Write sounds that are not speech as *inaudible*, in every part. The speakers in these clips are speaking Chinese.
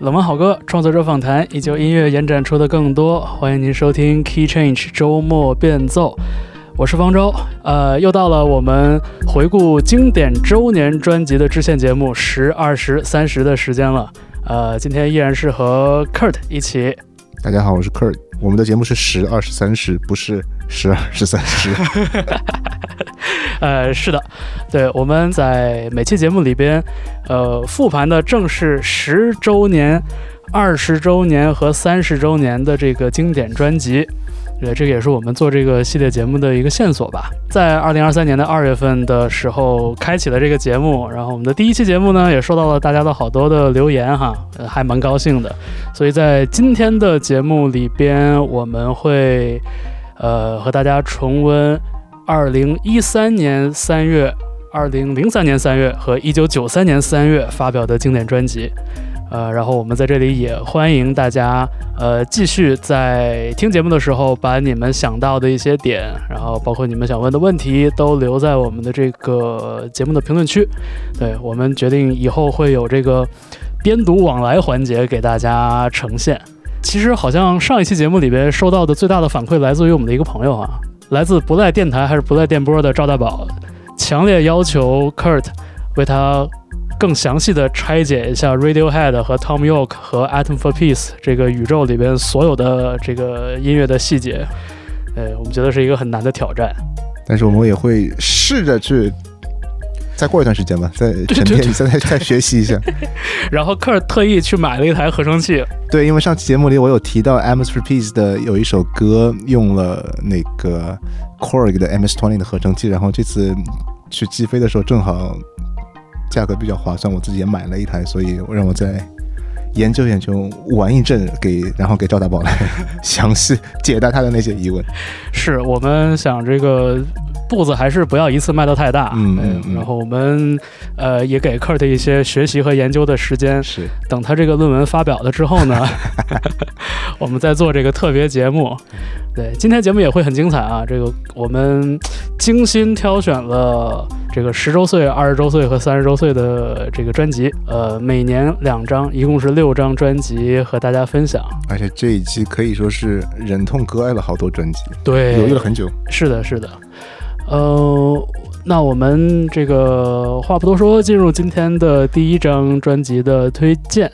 冷门好歌创作者访谈，依旧音乐延展出的更多。欢迎您收听 Key Change 周末变奏，我是方舟。呃，又到了我们回顾经典周年专辑的支线节目十、二十、三十的时间了。呃，今天依然是和 Kurt 一起。大家好，我是 Kurt。我们的节目是十、二十、三十，不是十二、十三十。*laughs* *laughs* 呃，是的，对，我们在每期节目里边，呃，复盘的正是十周年、二十周年和三十周年的这个经典专辑。对，这个也是我们做这个系列节目的一个线索吧。在二零二三年的二月份的时候，开启了这个节目，然后我们的第一期节目呢，也收到了大家的好多的留言哈，还蛮高兴的。所以在今天的节目里边，我们会呃和大家重温。二零一三年三月、二零零三年三月和一九九三年三月发表的经典专辑，呃，然后我们在这里也欢迎大家，呃，继续在听节目的时候，把你们想到的一些点，然后包括你们想问的问题，都留在我们的这个节目的评论区。对我们决定以后会有这个编读往来环节给大家呈现。其实好像上一期节目里边收到的最大的反馈来自于我们的一个朋友啊。来自不在电台还是不在电波的赵大宝，强烈要求 Kurt 为他更详细的拆解一下 Radiohead 和 Tom York 和 Atom for Peace 这个宇宙里边所有的这个音乐的细节。呃，我们觉得是一个很难的挑战，但是我们也会试着去。再过一段时间吧，再沉淀一下，再 *laughs* 再学习一下。*laughs* 然后科尔特意去买了一台合成器。对，因为上期节目里我有提到 MS for Peace 的有一首歌用了那个 Korg 的 MS20 的合成器，然后这次去击飞的时候正好价格比较划算，我自己也买了一台，所以让我再研究研究玩一阵，给然后给赵大宝来 *laughs* 详细解答他的那些疑问。是我们想这个。步子还是不要一次迈得太大，嗯，然后我们呃也给 Kurt 一些学习和研究的时间，是等他这个论文发表了之后呢，*laughs* 我们再做这个特别节目。对，今天节目也会很精彩啊！这个我们精心挑选了这个十周岁、二十周岁和三十周岁的这个专辑，呃，每年两张，一共是六张专辑和大家分享。而且这一期可以说是忍痛割爱了好多专辑，对，犹豫了很久。是的，是的。呃，那我们这个话不多说，进入今天的第一张专辑的推荐。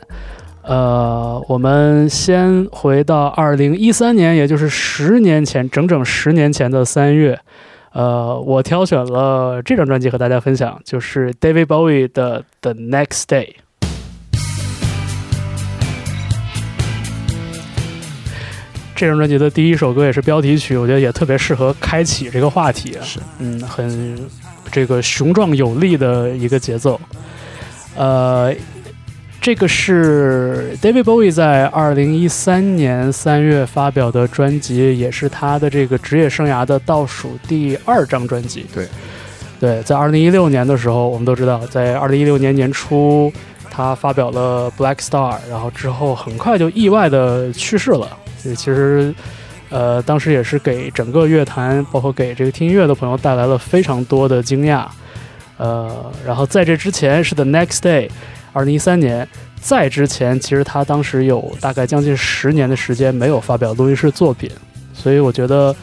呃，我们先回到二零一三年，也就是十年前，整整十年前的三月。呃，我挑选了这张专辑和大家分享，就是 David Bowie 的《The Next Day》。这张专辑的第一首歌也是标题曲，我觉得也特别适合开启这个话题。是，嗯，很这个雄壮有力的一个节奏。呃，这个是 David Bowie 在二零一三年三月发表的专辑，也是他的这个职业生涯的倒数第二张专辑。对，对，在二零一六年的时候，我们都知道，在二零一六年年初，他发表了 Black Star，然后之后很快就意外的去世了。其实，呃，当时也是给整个乐坛，包括给这个听音乐的朋友带来了非常多的惊讶。呃，然后在这之前是 The Next Day，二零一三年，在之前其实他当时有大概将近十年的时间没有发表录音室作品，所以我觉得，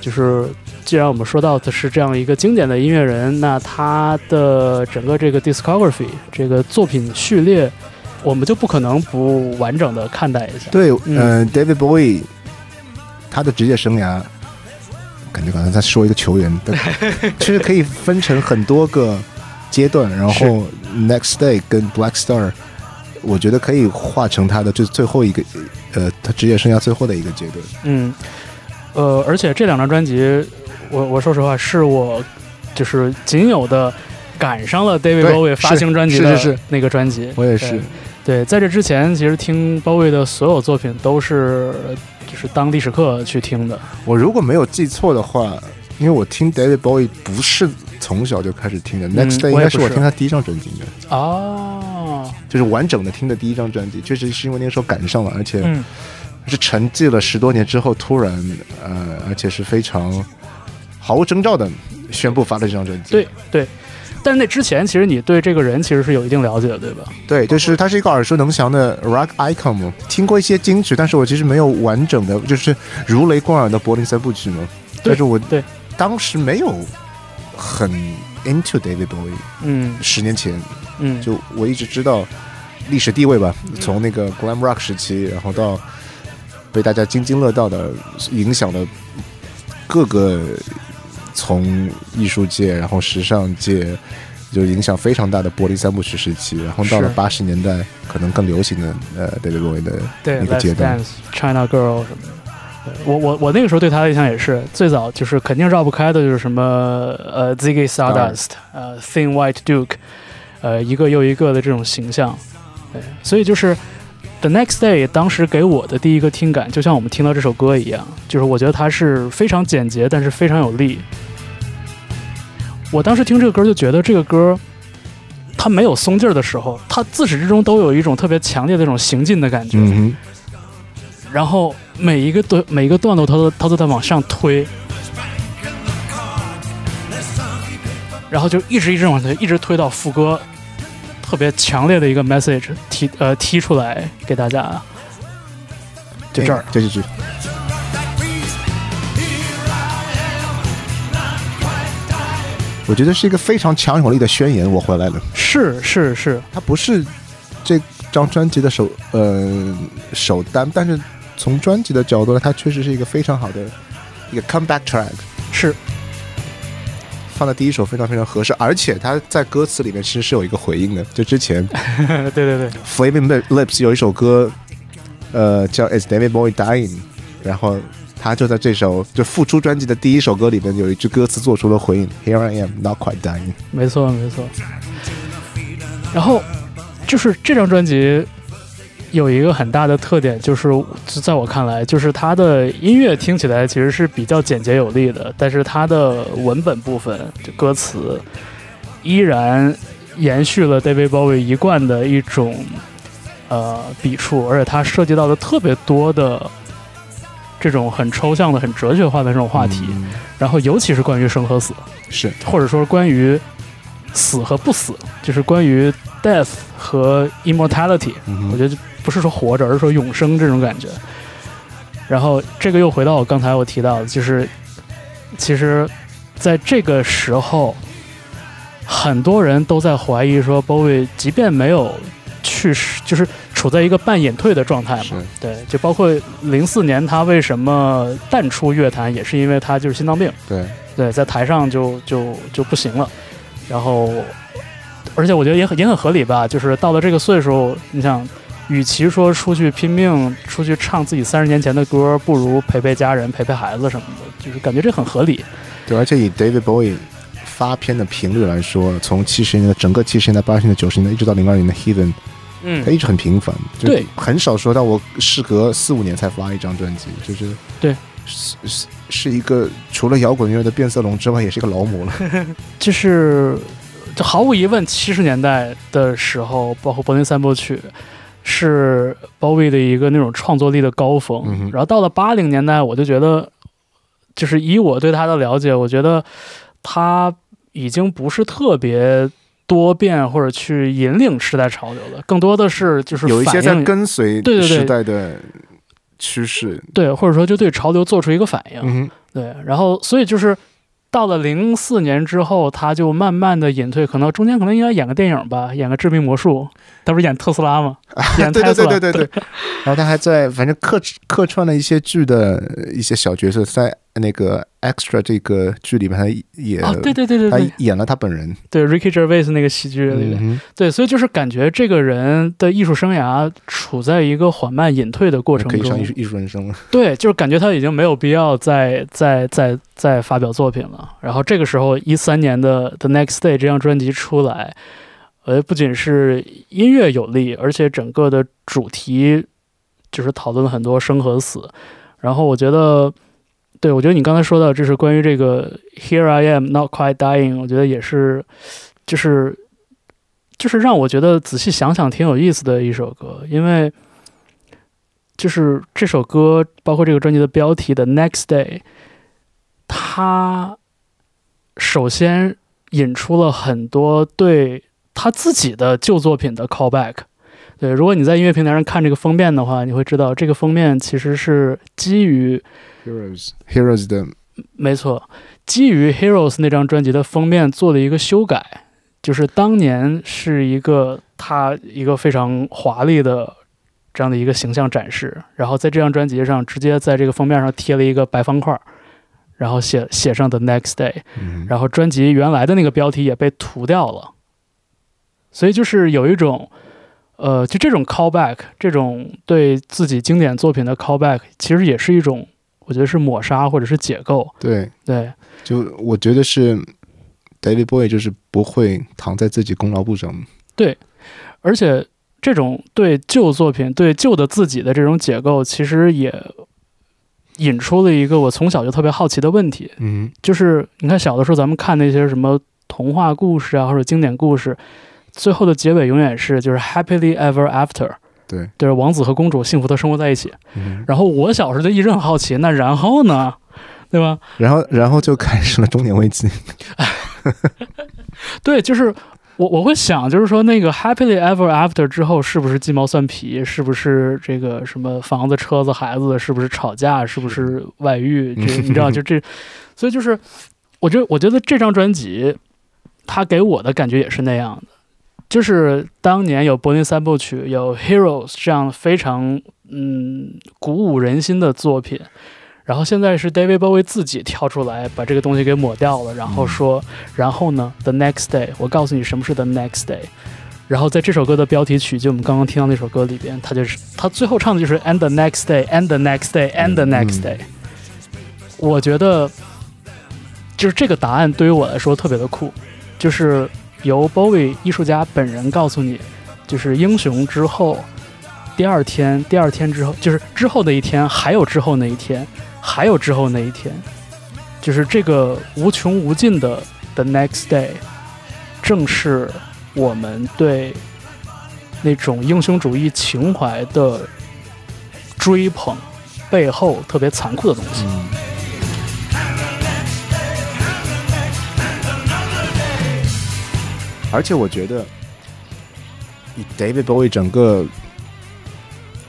就是既然我们说到的是这样一个经典的音乐人，那他的整个这个 discography 这个作品序列。我们就不可能不完整的看待一下。对，嗯，David Bowie，他的职业生涯，感觉刚才在说一个球员，*laughs* 其实可以分成很多个阶段。然后，Next Day 跟 Black Star，我觉得可以化成他的这最后一个，呃，他职业生涯最后的一个阶段。嗯，呃，而且这两张专辑，我我说实话，是我就是仅有的赶上了 David Bowie 发行专辑的那个专辑。我也是。对，在这之前，其实听包伟的所有作品都是就是当历史课去听的。我如果没有记错的话，因为我听 David Bowie 不是从小就开始听的，Next Day 应该是我听他第一张专辑的。哦，就是完整的听的第一张专辑，确实是因为那个时候赶上了，而且是沉寂了十多年之后，突然呃，而且是非常毫无征兆的宣布发了这张专辑。对对。但是那之前，其实你对这个人其实是有一定了解的，对吧？对，就是他是一个耳熟能详的 rock icon 嘛，听过一些金曲，但是我其实没有完整的，就是如雷贯耳的柏林三部曲嘛。但是我对当时没有很 into David Bowie，嗯十年前嗯，就我一直知道历史地位吧，从那个 glam rock 时期，然后到被大家津津乐道的影响了各个从艺术界，然后时尚界。就影响非常大的柏林三部曲时期，然后到了八十年代，可能更流行的呃 David Bowie 的对那个阶段 Dance、China Girl 什么的。对我我我那个时候对他的印象也是，最早就是肯定绕不开的就是什么呃 Ziggy Stardust、呃 Thin White Duke，呃一个又一个的这种形象。对，所以就是 The Next Day 当时给我的第一个听感，就像我们听到这首歌一样，就是我觉得它是非常简洁，但是非常有力。我当时听这个歌就觉得这个歌。它没有松劲儿的时候，它自始至终都有一种特别强烈的这种行进的感觉。嗯然后每一个段每一个段落，它都它都在往上推，然后就一直一直往推，一直推到副歌，特别强烈的一个 message 提呃踢出来给大家，哼，就这儿。这几句。我觉得是一个非常强有力的宣言，我回来了。是是是，它不是这张专辑的首呃首单，但是从专辑的角度来，它确实是一个非常好的一个 comeback track，是放在第一首非常非常合适，而且它在歌词里面其实是有一个回应的，就之前 *laughs* 对对对，Flaming Lips 有一首歌，呃叫 Is David Bowie Dying，然后他就在这首就复出专辑的第一首歌里面有一句歌词做出了回应，Here I am, not quite dying。没错没错。然后就是这张专辑有一个很大的特点，就是在我看来，就是它的音乐听起来其实是比较简洁有力的，但是它的文本部分，就歌词依然延续了 David Bowie 一贯的一种呃笔触，而且它涉及到的特别多的这种很抽象的、很哲学化的这种话题，嗯然后尤其是关于生和死。是或者说关于死和不死，就是关于 death 和 immortality。嗯我觉得不是说活着，而是说永生这种感觉。然后这个又回到我刚才我提到的，就是其实在这个时候，很多人都在怀疑说，Bowie 即便没有去世，就是处在一个半隐退的状态嘛。对，就包括零四年他为什么淡出乐坛，也是因为他就是心脏病。对，对，在台上就就就不行了。然后，而且我觉得也很也很合理吧，就是到了这个岁数，你想，与其说出去拼命出去唱自己三十年前的歌，不如陪陪家人、陪陪孩子什么的，就是感觉这很合理。对，而且以 David Bowie 发片的频率来说，从七十年代整个七十年代、八十年代、九十年代一直到零二年的 Heathen，嗯他一直很频繁，就对，很少说到我事隔四五年才发一张专辑，就是对，是是是一个除了摇滚乐的变色龙之外，也是一个劳模了。*laughs* 就是，就毫无疑问，七十年代的时候，包括柏林三部曲。是 Bowie 的一个那种创作力的高峰，嗯然后到了八零年代，我就觉得，就是以我对他的了解，我觉得他已经不是特别多变或者去引领时代潮流了，更多的是就是有一些在跟随对对对。时代的趋势。对，或者说就对潮流做出一个反应，嗯，对，然后所以就是到了零四年之后，他就慢慢的隐退，可能中间可能应该演个电影吧，演个《致命魔术》，他不是演特斯拉吗？*laughs* 演对对特斯拉，对对对对。然后他还在反正客客串了一些剧的一些小角色，在那个 Extra 这个剧里面，他也、啊，对对对对他演了他本人。对，Ricky Gervais 那个喜剧里面，嗯对，所以就是感觉这个人的艺术生涯处在一个缓慢隐退的过程中可以上艺，术艺术人生了。对，就是感觉他已经没有必要再再再再发表作品了。然后这个时候，一三年的《The Next Day》这张专辑出来，呃，不仅是音乐有力，而且整个的主题就是讨论了很多生和死。然后我觉得，对我觉得你刚才说到，就是关于这个 “Here I am, not quite dying”，我觉得也是，就是就是让我觉得仔细想想挺有意思的一首歌，因为就是这首歌，包括这个专辑的标题的《Next Day》，它首先引出了很多对他自己的旧作品的 callback。对，如果你在音乐平台上看这个封面的话，你会知道这个封面其实是基于 Heroes Heroes 的没错，基于 Heroes 那张专辑的封面做了一个修改，就是当年是一个他一个非常华丽的这样的一个形象展示，然后在这张专辑上直接在这个封面上贴了一个白方块儿，然后写写上 The Next Day，嗯然后专辑原来的那个标题也被涂掉了，所以就是有一种，呃，就这种 callback，这种对自己经典作品的 callback，其实也是一种，我觉得是抹杀或者是解构，对，对。就我觉得是 David Bowie 就是不会躺在自己功劳簿上。对而且这种对旧作品、对旧的自己的这种解构，其实也引出了一个我从小就特别好奇的问题，嗯就是你看小的时候咱们看那些什么童话故事啊，或者经典故事，最后的结尾永远是就是 happily ever after，对，就是王子和公主幸福的生活在一起。嗯，然后我小时候就一直很好奇，那然后呢，*laughs* 对吧？然后然后就开始了中年危机。*laughs* 对，就是我我会想，就是说那个 happily ever after 之后，是不是鸡毛蒜皮？是不是这个什么房子、车子、孩子？是不是吵架？是不是外遇？*laughs* 这你知道，就这，所以就是，我觉得我觉得这张专辑，它给我的感觉也是那样的。就是当年有柏林三部曲，有 Heroes 这样非常嗯鼓舞人心的作品，然后现在是 David Bowie 自己跳出来把这个东西给抹掉了，然后说，然后呢，The Next Day，我告诉你什么是 The Next Day。然后在这首歌的标题曲，就我们刚刚听到那首歌里边，他就是他最后唱的就是 And the next day, and the next day, and the next day。我觉得就是这个答案对于我来说特别的酷，就是由 Bowie 艺术家本人告诉你，就是英雄之后，第二天，第二天之后，就是之后的一天，还有之后那一天，还有之后那一天，就是这个无穷无尽的 The Next Day，正是我们对那种英雄主义情怀的追捧背后特别残酷的东西。而且我觉得，以 David Bowie 整个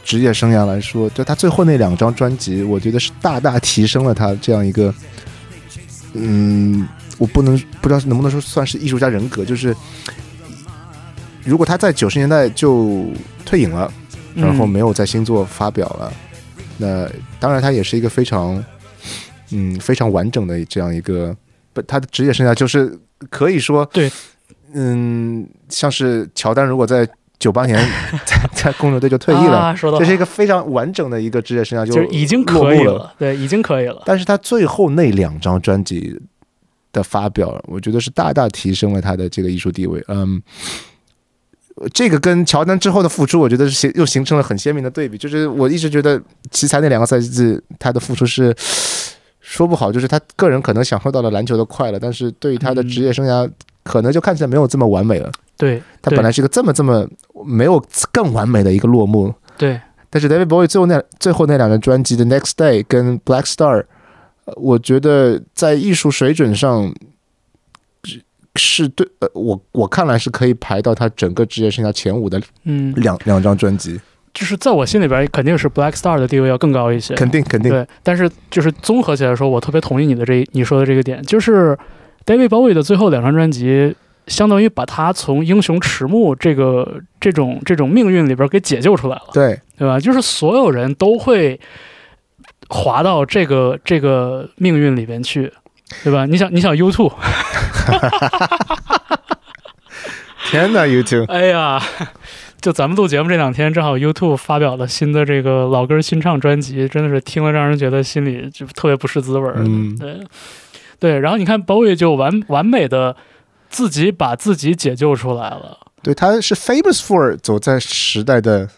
职业生涯来说，就他最后那两张专辑，我觉得是大大提升了他这样一个，嗯，我不能不知道能不能说算是艺术家人格，就是如果他在九十年代就退隐了，然后没有在新作发表了，那当然他也是一个非常，嗯，非常完整的这样一个，不，他的职业生涯就是可以说，对，嗯，像是乔丹如果在九八年 *laughs* 在在公牛队就退役了，啊、说这是一个非常完整的一个职业生涯，就是已经。可以了，对，已经可以了。但是他最后那两张专辑的发表，我觉得是大大提升了他的这个艺术地位。嗯，这个跟乔丹之后的付出，我觉得是形又形成了很鲜明的对比。就是我一直觉得奇才那两个赛季他的付出是说不好，就是他个人可能享受到了篮球的快乐，但是对于他的职业生涯，可能就看起来没有这么完美了。对，对他本来是一个这么这么没有更完美的一个落幕，对，但是 David Bowie 最后那最后那两张专辑的《Next Day》跟《Black Star》，呃我觉得在艺术水准上是是对呃，我我看来是可以排到他整个职业生涯前五的嗯，两两张专辑，就是在我心里边，肯定是 Black Star 的地位要更高一些。肯定肯定，对，但是就是综合起来说，我特别同意你的这你说的这个点，就是 David Bowie 的最后两张专辑，相当于把他从英雄迟暮这个这种这种命运里边给解救出来了，对对吧？就是所有人都会滑到这个这个命运里边去，对吧？你想，你想 YouTube，*laughs* 天哪，YouTube，哎呀，就咱们录节目这两天，正好 YouTube 发表了新的这个老歌新唱专辑，真的是听了让人觉得心里就特别不是滋味儿。嗯对对，然后你看 Bowie 就完完美的自己把自己解救出来了，对，他是 famous for 走在时代的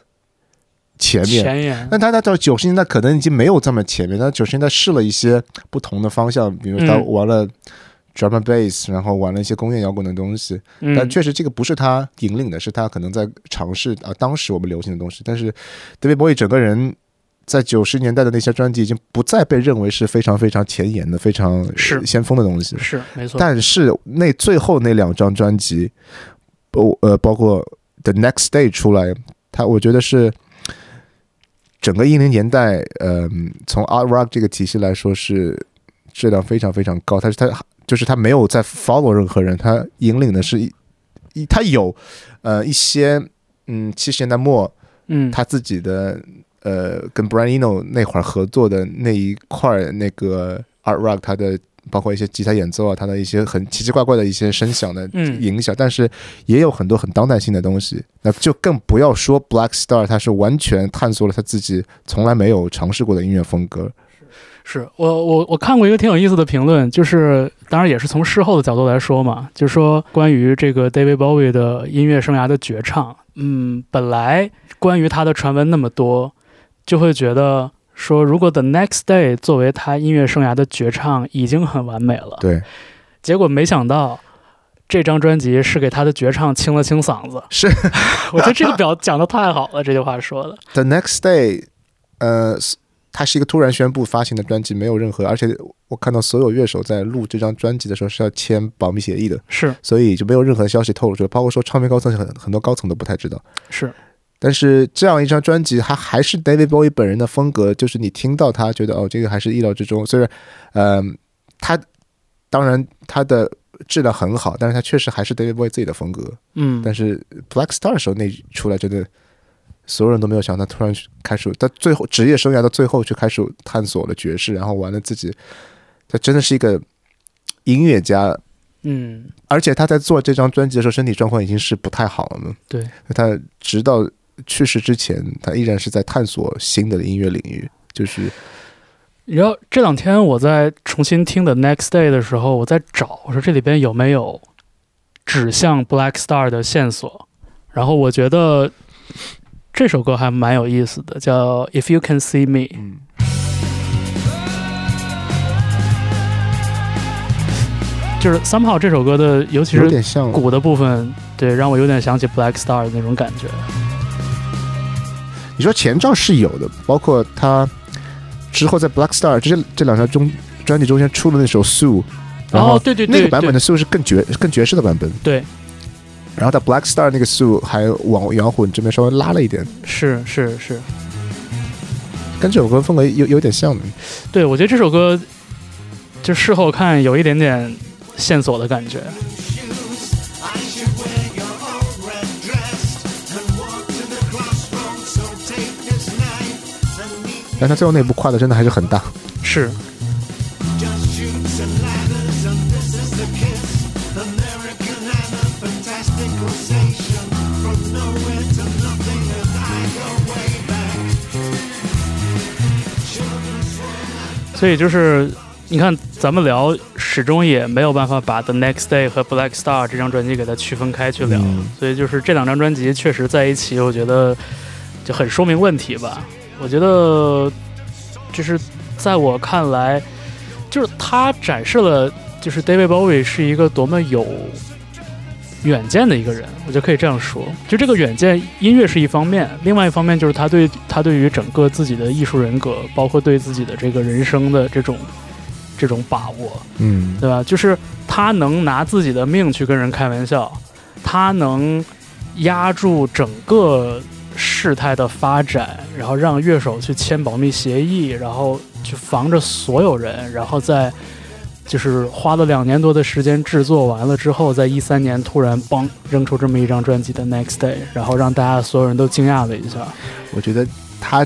前面。前沿。但他他到九十年代可能已经没有这么前面，但九十年代试了一些不同的方向，比如他嗯玩了 drum and bass，、然后玩了一些工业摇滚的东西。但嗯，确实这个不是他引领的，是他可能在尝试啊当时我们流行的东西。但是 David Bowie 整个人在九十年代的那些专辑已经不再被认为是非常非常前沿的、非常是先锋的东西。是没错。但是那最后那两张专辑，包呃包括 The Next Day 出来，它我觉得是整个一零年代，呃，从 Art Rock 这个体系来说是质量非常非常高。它是它就是他没有在 follow 任何人，他引领的是一一他有呃一些嗯七十年代末嗯，他自己的呃跟 Brian Eno 那会儿合作的那一块儿那个 Art Rock，他的包括一些吉他演奏啊，他的一些很奇奇怪怪的一些声响的嗯影响，但是也有很多很当代性的东西。那就更不要说 Black Star，他是完全探索了他自己从来没有尝试过的音乐风格。是我我我看过一个挺有意思的评论，就是当然也是从事后的角度来说嘛，就是说关于这个 David Bowie 的音乐生涯的绝唱，嗯，本来关于他的传闻那么多，就会觉得说，如果 The Next Day 作为他音乐生涯的绝唱已经很完美了，对，结果没想到。这张专辑是给他的绝唱清了清嗓子，是 *laughs* 我觉得这个表讲的太好了，这句话说的，The Next Day，呃，它是一个突然宣布发行的专辑，没有任何，而且我看到所有乐手在录这张专辑的时候是要签保密协议的。是所以就没有任何消息透露出来，包括说唱片高层很很多高层都不太知道。是，但是这样一张专辑，它还是 David Bowie 本人的风格，就是你听到他觉得哦，这个还是意料之中。虽然，呃，他当然他的质量很好，但是他确实还是 David Bowie 自己的风格。嗯，但是 Black Star 的时候那出来，真的所有人都没有想到，他突然开始他最后职业生涯的最后去开始探索了爵士，然后完了自己，他真的是一个音乐家。嗯，而且他在做这张专辑的时候，身体状况已经是不太好了嘛。对，他直到去世之前，他依然是在探索新的音乐领域。就是你知道这两天我在重新听的 Next Day 的时候，我在找，我说这里边有没有指向 Black Star 的线索。然后我觉得这首歌还蛮有意思的，叫 If You Can See Me。嗯，就是 somehow 这首歌的，尤其是鼓的部分，对，让我有点想起 Black Star 的那种感觉。你说前兆是有的，包括他之后在 Black Star 这这两张中专辑中间出的那首 Sue，然后哦，对对对，对那个版本的 Sue 是更爵更爵士的版本，对，然后他 Black Star 那个速度还往摇滚这边稍微拉了一点，是是是，跟这首歌风格有有点像。对，我觉得这首歌就事后看有一点点线索的感觉。但他最后那步跨的真的还是很大，是。所以就是你看，咱们聊始终也没有办法把 The Next Day 和 Black Star 这张专辑给它区分开去聊，嗯所以就是这两张专辑确实在一起，我觉得就很说明问题吧。我觉得就是在我看来，就是他展示了，就是 David Bowie 是一个多么有远见的一个人，我觉得可以这样说。就这个远见，音乐是一方面，另外一方面就是他对他对于整个自己的艺术人格，包括对自己的这个人生的这种这种把握，嗯，对吧？就是他能拿自己的命去跟人开玩笑，他能压住整个事态的发展，然后让乐手去签保密协议，然后去防着所有人，然后在就是花了两年多的时间制作完了之后，在一三年突然嘣扔出这么一张专辑的 Next Day，然后让大家所有人都惊讶了一下。我觉得他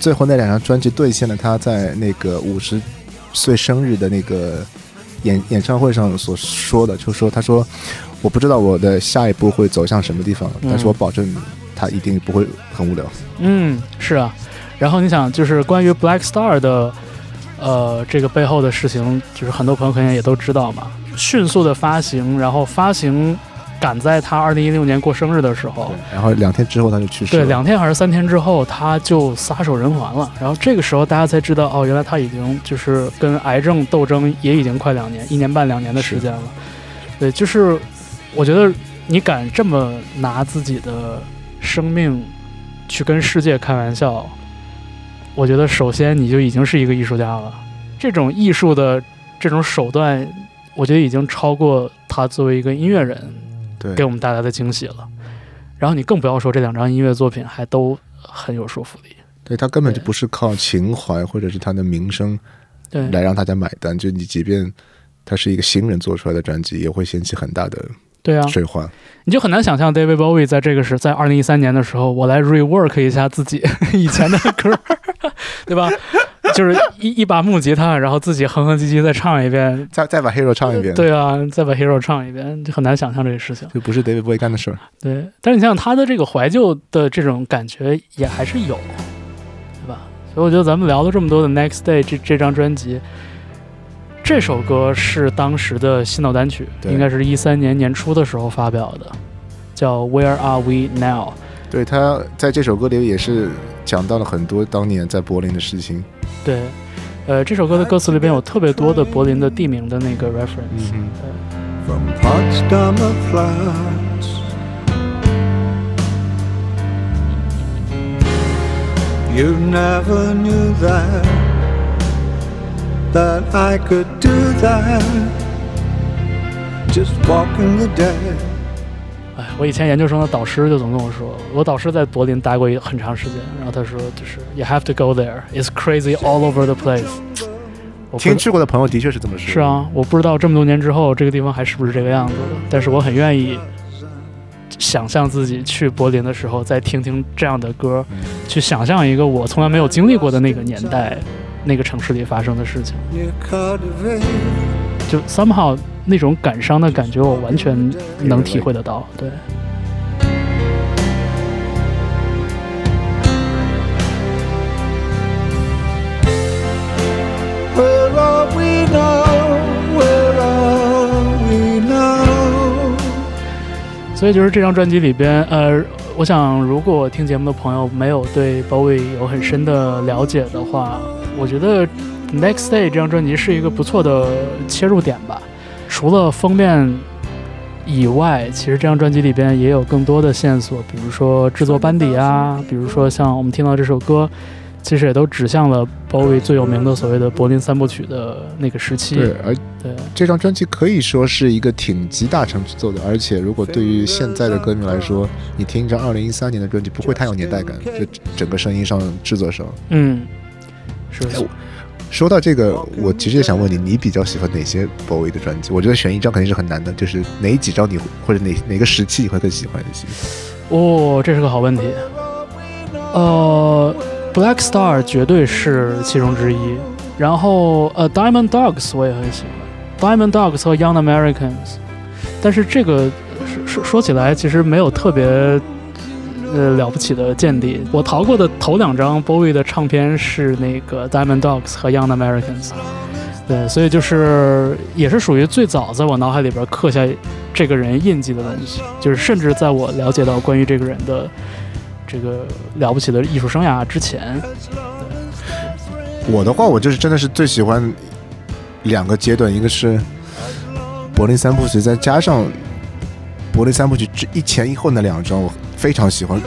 最后那两张专辑兑现了他在那个五十岁生日的那个演演唱会上所说的，就说他说我不知道我的下一步会走向什么地方，嗯但是我保证他一定不会很无聊。嗯，是啊。然后你想，就是关于 Black Star 的，呃，这个背后的事情，就是很多朋友可能也都知道嘛。迅速的发行，然后发行赶在他二零一六年过生日的时候，然后两天之后他就去世了对，两天还是三天之后，他就撒手人寰了。然后这个时候大家才知道，哦，原来他已经就是跟癌症斗争也已经快两年，一年半两年的时间了。对，就是我觉得你敢这么拿自己的生命去跟世界开玩笑，我觉得首先你就已经是一个艺术家了。这种艺术的这种手段，我觉得已经超过他作为一个音乐人对给我们带来的惊喜了。然后你更不要说这两张音乐作品还都很有说服力。对他根本就不是靠情怀或者是他的名声对，来让大家买单，就你即便他是一个新人做出来的专辑，也会掀起很大的对啊，水花。你就很难想象 David Bowie 在这个时，在二零一三年的时候，我来 rework 一下自己 *laughs* 以前的歌，*laughs* 对吧？就是一一把木吉他，然后自己哼哼唧唧再唱一遍。再再把 Hero 唱一遍，，对啊，再把 Hero 唱一遍，就很难想象这个事情。就不是 David Bowie 干的事儿。对，但是你想想他的这个怀旧的这种感觉也还是有，对吧？所以我觉得咱们聊了这么多的 Next Day 这这张专辑，这首歌是当时的新脑单曲，应该是一三年年初的时候发表的，叫 Where Are We Now？对，他在这首歌里也是讲到了很多当年在柏林的事情。对，呃，这首歌的歌词里边有特别多的柏林的地名的那个 reference。嗯 from Potsdamer Platz. You never knew that that I could do that. Just walking the dead. 哎，我以前研究生的导师就总跟我说，我导师在柏林待过一很长时间，然后他说就是 You have to go there, it's crazy all over the place。*laughs* 听去过的朋友的确是这么说。是，啊，我不知道这么多年之后这个地方还是不是这个样子的，但是我很愿意想象自己去柏林的时候再听听这样的歌，嗯去想象一个我从来没有经历过的那个年代、那个城市里发生的事情。就 somehow 那种感伤的感觉，我完全能体会得到。对，Where are we now? Where are we now? 所以就是这张专辑里边，呃，我想如果听节目的朋友没有对 Bowie 有很深的了解的话，我觉得 Next Day 这张专辑是一个不错的切入点吧。除了封面以外，其实这张专辑里边也有更多的线索，比如说制作班底啊，比如说像我们听到这首歌，其实也都指向了 Bowie 最有名的所谓的柏林三部曲的那个时期。对，而对这张专辑可以说是一个挺集大成之作的，而且如果对于现在的歌迷来说，你听一张二零一三年的专辑，不会太有年代感，就整个声音上、制作上。嗯，是说到这个，我其实也想问你，你比较喜欢哪些 Bowie 的专辑？我觉得选一张肯定是很难的，就是哪几张你或者哪哪个时期你会更喜欢一些？哦，这是个好问题。呃，Black Star 绝对是其中之一。然后呃，Diamond Dogs 我也很喜欢，Diamond Dogs 和 Young Americans。但是这个说说说起来，其实没有特别呃了不起的间谍。我淘过的头两张 Bowie 的唱片是那个 Diamond Dogs 和 Young Americans。对，所以就是也是属于最早在我脑海里边刻下这个人印记的东西，就是甚至在我了解到关于这个人的这个了不起的艺术生涯之前，我的话，我就是真的是最喜欢两个阶段，一个是柏林三部曲，再加上柏林三部曲之一前一后那两张，我非常喜欢。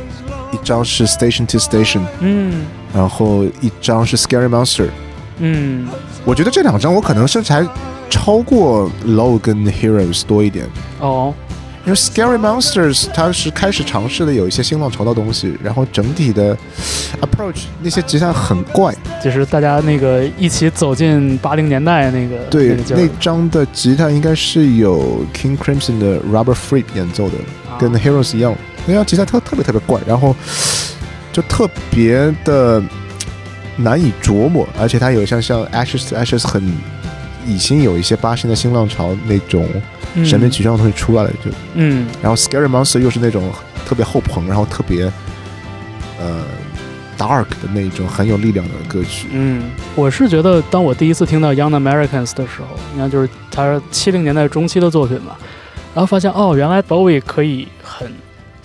一张是 Station to Station，嗯。然后一张是 Scary Monster。嗯。我觉得这两张我可能甚至还超过 Low 跟 Heroes 多一点，哦。因为 Scary Monsters 它是开始尝试的有一些新浪潮的东西，然后整体的 approach 那些吉他很怪，就是大家那个一起走进八零年代那个对那个，那张的吉他应该是有 King Crimson 的 Robert Fripp 演奏的，跟啊 Heroes 一样，那张吉他特特别特别怪，然后就特别的难以琢磨，而且它有像像 Ashes Ashes 很已经有一些八十年代新浪潮那种嗯审美取向的东西出来了，就嗯然后 Scary Monster 又是那种特别后朋，然后特别呃 dark 的那种很有力量的歌曲。嗯，我是觉得当我第一次听到 Young Americans 的时候，你看就是他七零年代中期的作品嘛，然后发现哦，原来 Bowie 可以很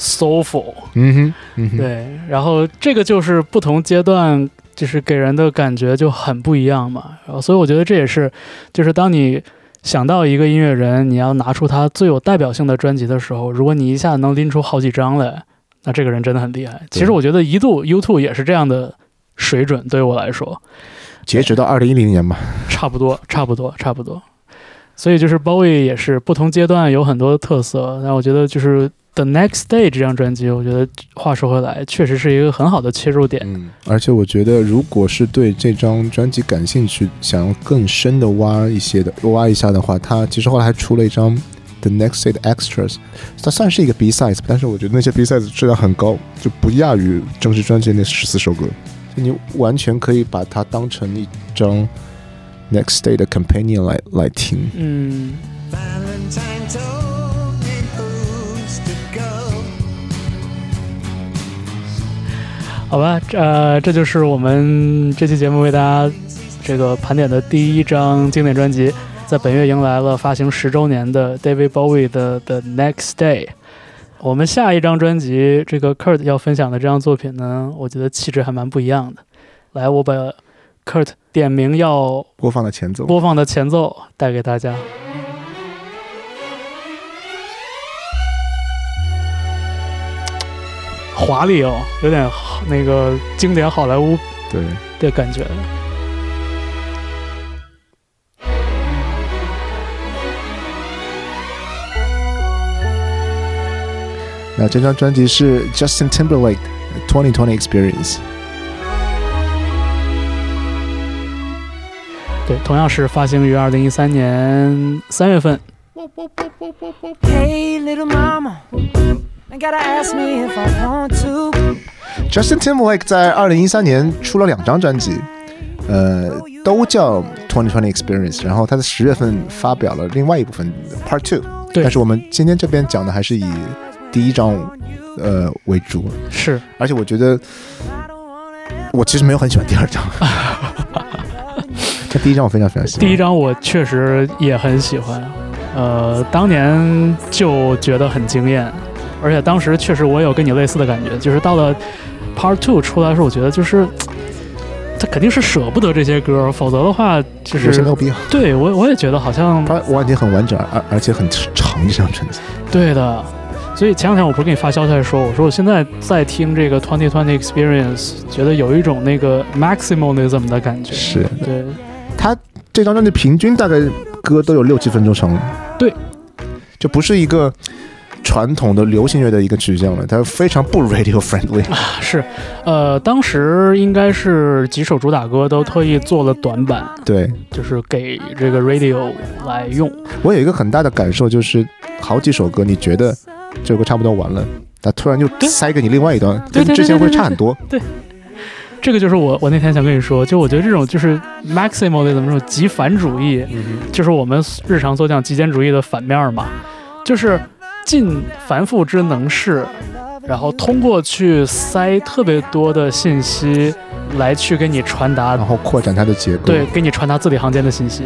soulful，嗯哼，嗯哼，对，然后这个就是不同阶段，就是给人的感觉就很不一样嘛。然后，所以我觉得这也是，就是当你想到一个音乐人，你要拿出他最有代表性的专辑的时候，如果你一下能拎出好几张来，那这个人真的很厉害。其实我觉得一度 U two 也是这样的水准，对于我来说，截止到二零一零年吧，差不多，差不多，差不多。所以就是 Bowie 也是不同阶段有很多的特色，但我觉得就是 The Next Day 这张专辑，我觉得话说回来，确实是一个很好的切入点。嗯，而且我觉得，如果是对这张专辑感兴趣，想要更深的挖一些的挖一下的话，他其实后来还出了一张 The Next Day 的 Extras，它算是一个 B sides，但是我觉得那些 B sides 质量很高，就不亚于正式专辑那十四首歌，就你完全可以把它当成一张 Next Day 的 Companion 来来听。嗯，Valentine 好吧，呃，这就是我们这期节目为大家这个盘点的第一张经典专辑，在本月迎来了发行十周年的 David Bowie 的《The Next Day》。我们下一张专辑，这个 Kurt 要分享的这张作品呢，我觉得气质还蛮不一样的。来，我把 Kurt 点名要播放的前奏，播放的前奏带给大家。华丽哦，有点那个经典好莱坞对，的感觉。那这张专辑是 Justin Timberlake 2020 Experience。对，同样是发行于二零一三年三月份。Hey, little mama, I gotta ask me if I want to. Justin Timberlake 在二零一三年出了两张专辑，呃，都叫 Twenty Twenty Experience。然后他在十月份发表了另外一部分 Part Two。对但是我们今天这边讲的还是以第一张呃为主，是，而且我觉得我其实没有很喜欢第二张。*laughs* 这第一张我非常非常喜欢。第一张我确实也很喜欢，呃，当年就觉得很惊艳，而且当时确实我有跟你类似的感觉，就是到了 Part Two 出来的时候，我觉得就是他肯定是舍不得这些歌，否则的话就是有些没有必要。对我我也觉得好像它完全很完整，而而且很长这张专辑。对的。所以前两天我不是给你发消息说，我说我现在在听这个 Twenty Twenty Experience，觉得有一种那个 maximalism 的感觉。是对，他这张专辑平均大概歌都有六七分钟长。对，就不是一个传统的流行乐的一个取向了，它非常不 radio friendly 啊。是，呃，当时应该是几首主打歌都特意做了短版，对就是给这个 radio 来用。我有一个很大的感受，就是好几首歌你觉得这首歌差不多完了，它突然就塞给你另外一段，跟之前会差很多。对这个就是我我那天想跟你说，就我觉得这种就是 maximalism 这种极繁主义，就是我们日常所讲极简主义的反面嘛，就是尽繁复之能事，然后通过去塞特别多的信息来去给你传达然后扩展它的结构。对，给你传达字里行间的信息。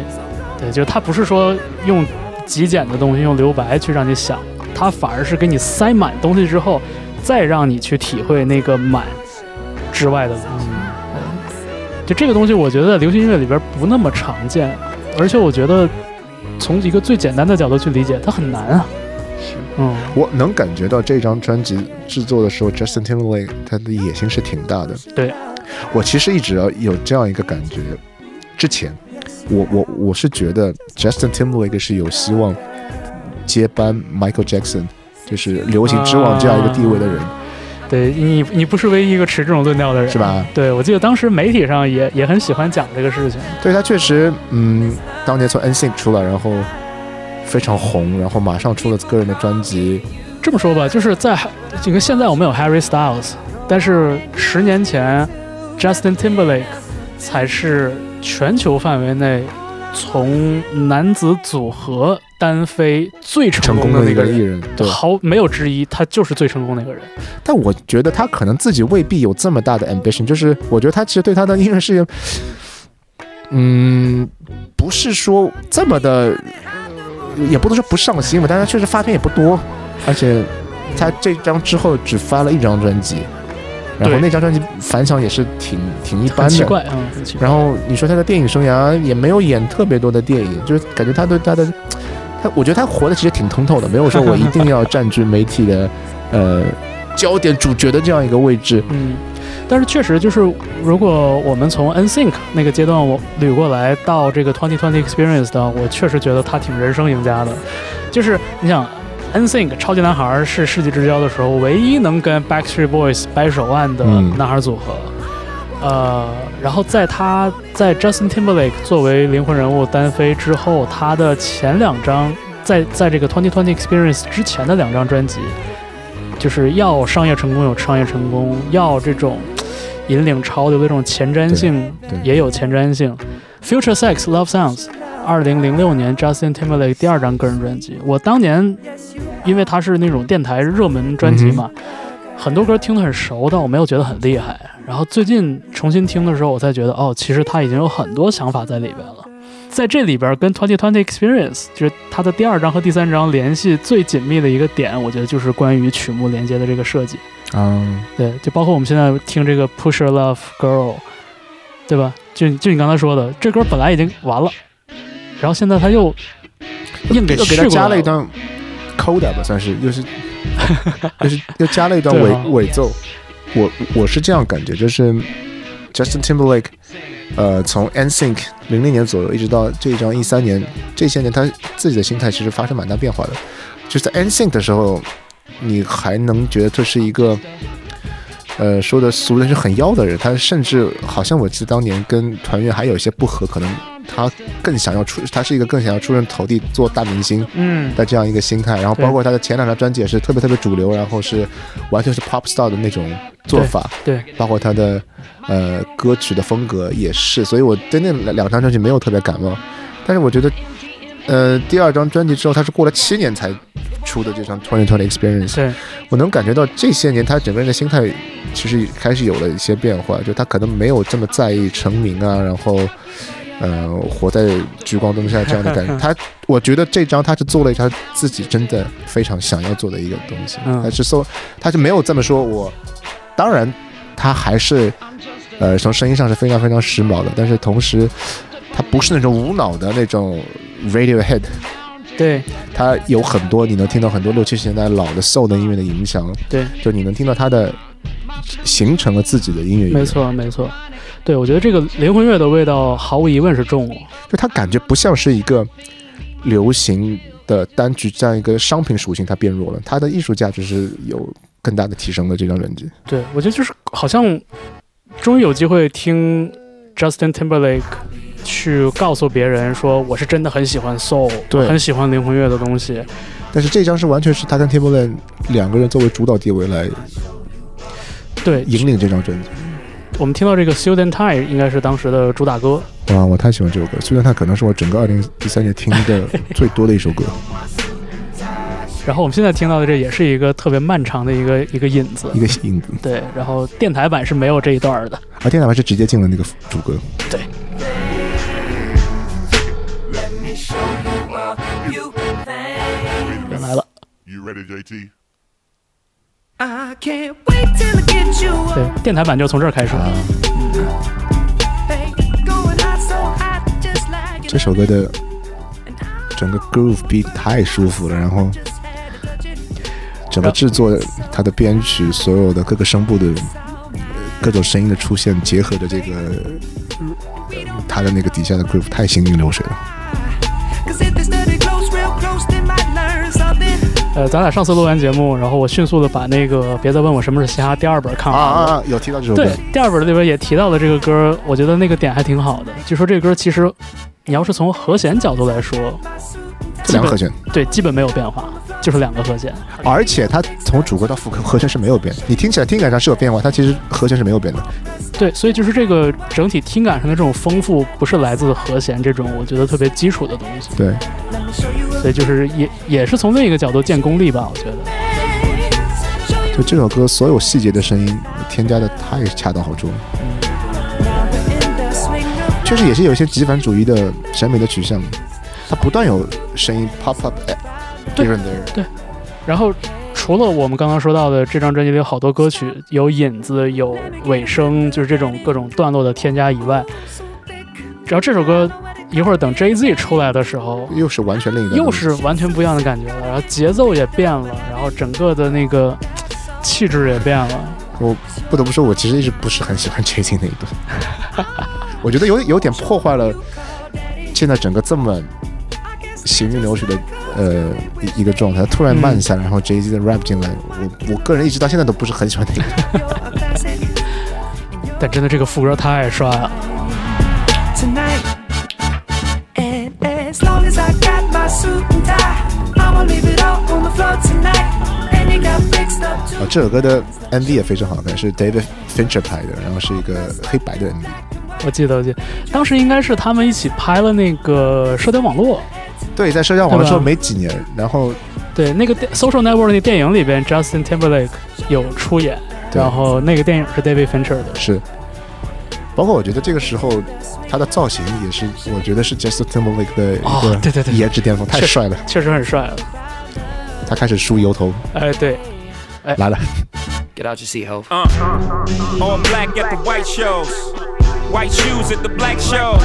对，就是它不是说用极简的东西，用留白去让你想，它反而是给你塞满东西之后，再让你去体会那个满之外的东西。嗯就这个东西，我觉得在流行音乐里边不那么常见，而且我觉得从一个最简单的角度去理解，它很难啊。嗯，我能感觉到这张专辑制作的时候，Justin Timberlake 他的野心是挺大的。对，我其实一直有这样一个感觉，之前我我我是觉得 Justin Timberlake 是有希望接班 Michael Jackson，就是流行之王这样一个地位的人，对你，你不是唯一一个持这种论调的人，是？吧？对，我记得当时媒体上也也很喜欢讲这个事情。对他确实，嗯，当年从 NSYNC 出来，然后非常红，然后马上出了个人的专辑，这么说吧，就是在这个现在我们有 Harry Styles，但是十年前 Justin Timberlake 才是全球范围内从男子组合单飞最成功的的那个艺人。对，毫没有之一，他就是最成功那个人。但我觉得他可能自己未必有这么大的 ambition，就是我觉得他其实对他的音乐事业，嗯，不是说这么的，也不能说不上心吧，但是他确实发片也不多，而且他这张之后只发了一张专辑，然后那张专辑反响也是挺挺一般的。奇怪啊。然后你说他的电影生涯也没有演特别多的电影，就是感觉他对他的，他我觉得他活的其实挺通透的，没有说我一定要占据媒体的呃焦点主角的这样一个位置。*laughs* 嗯，但是确实就是，如果我们从 NSYNC 那个阶段我捋过来到这个 Twenty Twenty Experience 的，我确实觉得他挺人生赢家的。就是你想，NSYNC 超级男孩是世纪之交的时候唯一能跟 Backstreet Boys 掰手腕的男孩组合。呃，然后在他在 Justin Timberlake 作为灵魂人物单飞之后，他的前两张在在这个 Twenty Twenty Experience 之前的两张专辑，就是要商业成功有商业成功，要这种引领潮流的这种前瞻性也有前瞻性。Future Sex Love Sounds，二零零六年 Justin Timberlake 第二张个人专辑，我当年因为它是那种电台热门专辑嘛，很多歌听得很熟，但我没有觉得很厉害。然后最近重新听的时候，我才觉得哦，其实他已经有很多想法在里边了。在这里边跟 Twenty Twenty Experience 就是它的第二章和第三章联系最紧密的一个点，我觉得就是关于曲目连接的这个设计。嗯，对，就包括我们现在听这个 Push Your Love Girl，对吧？就就你刚才说的，这歌本来已经完了，然后现在他又硬给又给他加了一段 coda 吧，算是又是又是又加了一段尾、*laughs* 啊尾奏。我我是这样感觉，就是 Justin Timberlake，呃，从 NSYNC 零零年左右一直到这一张一三年，这些年他自己的心态其实发生蛮大变化的。就是在 NSYNC 的时候，你还能觉得这是一个。呃，说的俗人是很妖的人，他甚至好像我记得当年跟团员还有一些不和，可能他更想要出，他是一个更想要出人头地做大明星，嗯，的这样一个心态，然后包括他的前两张专辑也是特别特别主流，然后是完全是 pop star 的那种做法，对，包括他的呃歌曲的风格也是，所以我对那两两张专辑没有特别感冒，但是我觉得呃第二张专辑之后，他是过了七年才出的这张 Twenty Twenty Experience，对，我能感觉到这些年他整个人的心态其实开始有了一些变化，就他可能没有这么在意成名啊，然后。呃，活在聚光灯下这样的感觉，他我觉得这张他是做了一张自己真的非常想要做的一个东西，嗯。他是说他是没有这么说我，当然他还是呃从声音上是非常非常时髦的，但是同时他不是那种无脑的那种 Radiohead，对，他有很多你能听到很多六七十年代老的 soul 的音乐的影响，对，就你能听到他的形成了自己的音乐，没，错，没错。对，我觉得这个灵魂乐的味道毫无疑问是重了。就它感觉不像是一个流行的单曲这样一个商品属性，它变弱了，它的艺术价值是有更大的提升的。这张专辑，对，我觉得就是好像终于有机会听 Justin Timberlake 去告诉别人说，我是真的很喜欢 soul，对很喜欢灵魂乐的东西。但是这张是完全是他跟 Timberlake 两个人作为主导地位来对，引领这张专辑。我们听到这个 Student Time 应该是当时的主打歌。哇，我太喜欢这首歌，，Student Tie 可能是我整个二零一三年听的 *laughs* 最多的一首歌。然后我们现在听到的这也是一个特别漫长的一个一个引子一。个引子，对，然后电台版是没有这一段的。而电台版是直接进了那个主歌。对，人 *laughs* 来了。You ready, JT? I can't wait till I get you 对 up.，电台版就从这儿开始。Hey, going hot so hot, just like 这首歌的整个 groove beat 太舒服了，然后.整个制作、它的编曲、所有的各个声部的呃各种声音的出现，结合着这个呃它的那个底下的 groove 太行云流水了。呃，咱俩上次录完节目，然后我迅速的把那个《别再问我什么是嘻哈》第二本看啊完了。啊啊！有提到这首歌对，，第二本里边也提到了这个歌，我觉得那个点还挺好的。就说这个歌其实，你要是从和弦角度来说，这两个和弦，对，基本没有变化，就是两个和弦。而且它从主歌到副歌和弦是没有变的，你听起来听感上是有变化，它其实和弦是没有变的。对，所以就是这个整体听感上的这种丰富，不是来自和弦这种我觉得特别基础的东西。对所以就是也也是从另一个角度建功力吧，我觉得。就这首歌所有细节的声音添加的太恰到好处了确实也是有一些极繁主义的审美的取向，它不断有声音 pop up 哎对 here and there。然后除了我们刚刚说到的这张专辑里有好多歌曲有引子、有尾声，就是这种各种段落的添加以外，只要这首歌一会儿等 Jay Z 出来的时候，又是完全另一个，又是完全不一样的感觉了，然后节奏也变了，然后整个的那个气质也变了。我不得不说，我其实一直不是很喜欢 *laughs* Jay Z 那一段，我觉得有有点破坏了现在整个这么行云流水的呃一一个状态，突然慢下来，然后 Jay Z 的 rap 进来，我我个人一直到现在都不是很喜欢那一段。但真的这个副歌太帅了。tonight. And as long as I got my suit and tie, I'ma leave it all on the floor tonight. And it got fixed up 啊这首歌的 MV 也非常好看，是 David Fincher 拍的，然后是一个黑白的 MV。我记得，我记得，当时应该是他们一起拍了那个社交网络，对，在社交网络之后没几年，然后对，那个 Social Network 那个电影里边，Justin Timberlake 有出演，对然后那个电影是 David Fincher 的，是，包括我觉得这个时候他的造型也是，我觉得是 Justin Timberlake 的一哦个对对对颜值巅峰，太帅了。确实很帅了。他开始梳油头哎，对，来了，Get out your seat, ho. All black at the white shows. White shoes at the black shows.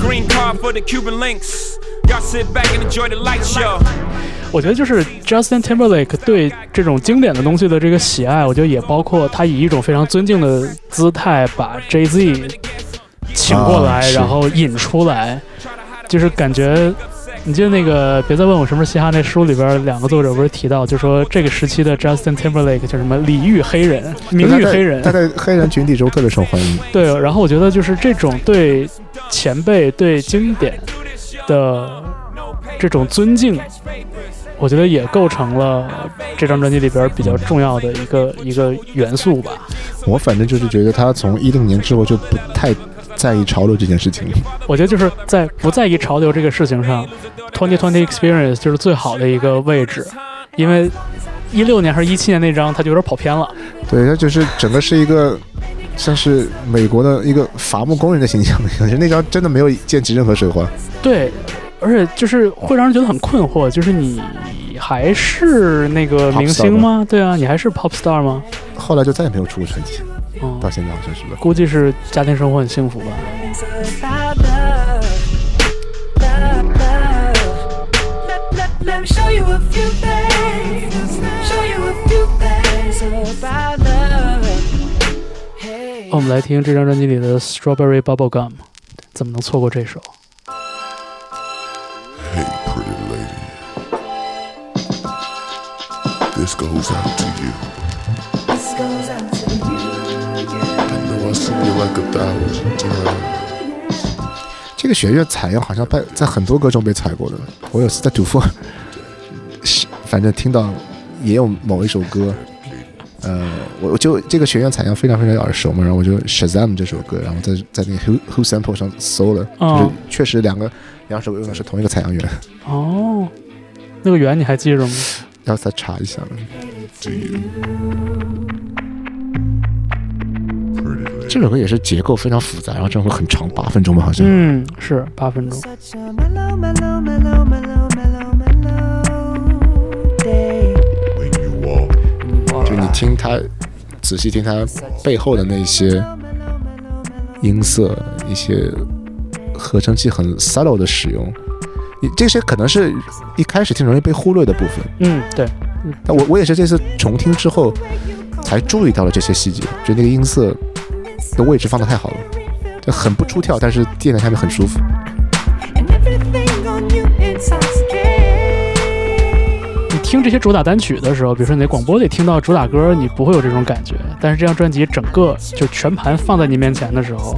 Green car for the Cuban links. Y'all sit back and enjoy the light show. 我觉得就是 Justin Timberlake 对这种经典的东西的这个喜爱，我觉得也包括他以一种非常尊敬的姿态把 Jay Z 请过来，啊然后引出来，就是感觉。你记得那个别再问我什么是嘻哈那书里边两个作者不是提到，就说这个时期的 Justin Timberlake 叫什么礼遇黑人、名誉黑人，他在黑人群体中特别受欢迎。对，然后我觉得就是这种对前辈、对经典的这种尊敬，我觉得也构成了这张专辑里边比较重要的一个一个元素吧。我反正就是觉得他从一零年之后就不太在意潮流这件事情了。我觉得就是在不在意潮流这个事情上，Twenty Twenty Experience 就是最好的一个位置，因为一六年还是一七年那张，他就有点跑偏了。对，他就是整个是一个像是美国的一个伐木工人的形象一样，就那张真的没有溅起任何水花。对，而且就是会让人觉得很困惑，就是你还是那个明星吗？对啊，你还是 pop star 吗？后来就再也没有出过专辑，嗯，到现在好像是吧。估计是家庭生活很幸福吧。Love, love, love. Let, let, let me show you a few things. 我们来听这张专辑里的《Strawberry Bubble Gum》，怎么能错过这首？Hey, pretty lady. This goes out to you. This goes out to you. I know I see you like a thousand times. 这个弦乐采样好像被在很多歌中被采过的。我有次在赌 o 是反正听到也有某一首歌，呃，我我就这个学院采样非常非常耳熟嘛，然后我就 Shazam 这首歌，然后在在那个 Who Who Sample 上搜了，哦就是确实两个两首歌用的是同一个采样源，*laughs* 哦，那个源你还记着吗？要再查一下.这首歌也是结构非常复杂，然后这首歌很长，八分钟吧，好像。嗯，是八分钟。听他，仔细听他背后的那些音色，一些合成器很 subtle 的使用，你这些可能是一开始听容易被忽略的部分。嗯，对，但我我也是这次重听之后才注意到了这些细节，就那个音色的位置放的太好了，就很不出跳，但是垫在下面很舒服。听这些主打单曲的时候，比如说你在广播里听到主打歌，你不会有这种感觉。但是这张专辑整个就全盘放在你面前的时候，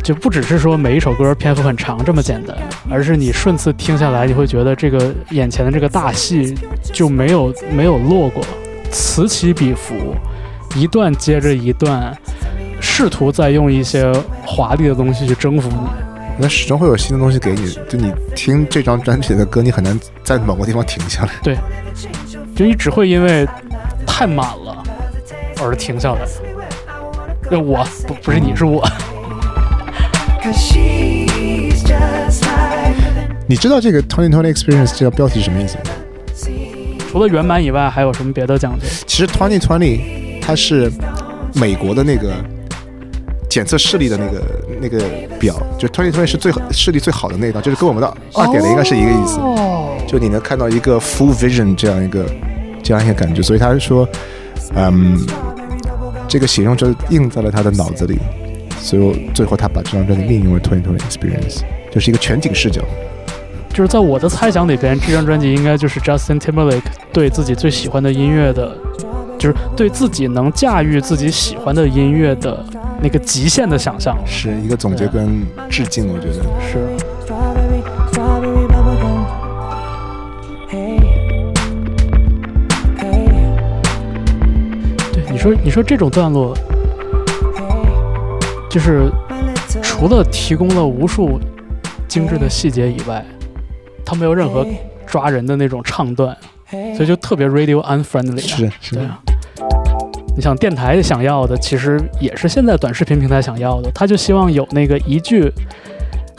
就不只是说每一首歌篇幅很长这么简单，而是你顺次听下来，你会觉得这个眼前的这个大戏就没有没有落过，此起彼伏，一段接着一段，试图在用一些华丽的东西去征服你。那始终会有新的东西给你，就你听这张专辑的歌，你很难在某个地方停下来。对就你只会因为太满了而停下来。就我不不是你是我.你知道这个 Twenty Twenty Experience 这个标题是什么意思吗？除了原版以外，还有什么别的讲究？其实 Twenty Twenty 它是美国的那个检测视力的那个那个表，就 Twenty Twenty 是最视力最好的那一档，就是跟我们的二点零应该是一个意思。哦，就你能看到一个 full vision 这样一个这样一个感觉，所以他说，嗯，这个形容就印在了他的脑子里，所以最后他把这张专辑命名为 Twenty Twenty Experience，就是一个全景视角。就是在我的猜想里边，这张专辑应该就是 Justin Timberlake 对自己最喜欢的音乐的，就是对自己能驾驭自己喜欢的音乐的那个极限的想象。是一个总结跟致敬，我觉得。是对你说，你说这种段落，就是除了提供了无数精致的细节以外，它没有任何抓人的那种唱段.所以就特别 radio unfriendly 啊。是是对啊。你想电台想要的，其实也是现在短视频平台想要的，他就希望有那个一句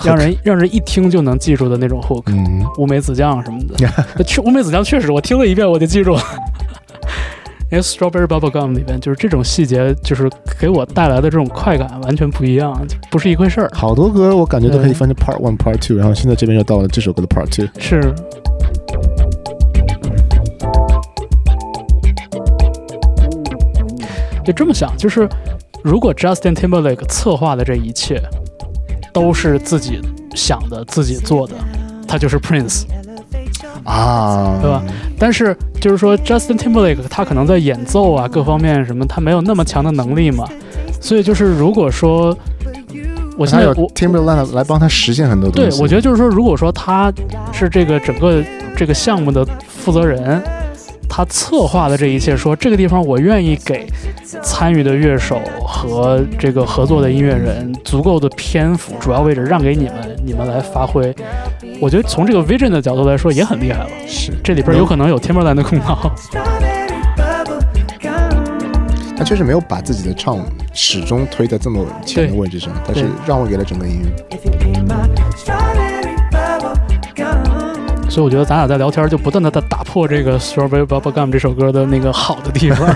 让人让人一听就能记住的那种 hook，嗯，乌梅子酱什么的。*laughs* 确乌梅子酱确实，我听了一遍我就记住了。因为 Strawberry Bubble Gum 里边就是这种细节，就是给我带来的这种快感完全不一样，不是一回事儿。好多歌我感觉都可以对分成 Part One、Part Two，然后现在这边又到了这首歌的 Part Two。是。就这么想，就是如果 Justin Timberlake 策划的这一切都是自己想的、自己做的，他就是 Prince。啊，对吧？但是就是说，Justin Timberlake 他可能在演奏啊各方面什么，他没有那么强的能力嘛。所以就是如果说，我现他有在我 Timberland 来帮他实现很多东西。对我觉得就是说，如果说他是这个整个这个项目的负责人，他策划的这一切，说这个地方我愿意给参与的乐手和这个合作的音乐人足够的篇幅，主要位置让给你们，你们来发挥。我觉得从这个 vision 的角度来说也很厉害了。是这里边有可能有 Timberland 的功劳。*laughs* 他确实没有把自己的唱始终推在这么前的位置上，但是让位给了整个音乐。所以我觉得咱俩在聊天就不断的在打破这个 Strawberry Bubblegum 这首歌的那个好的地方。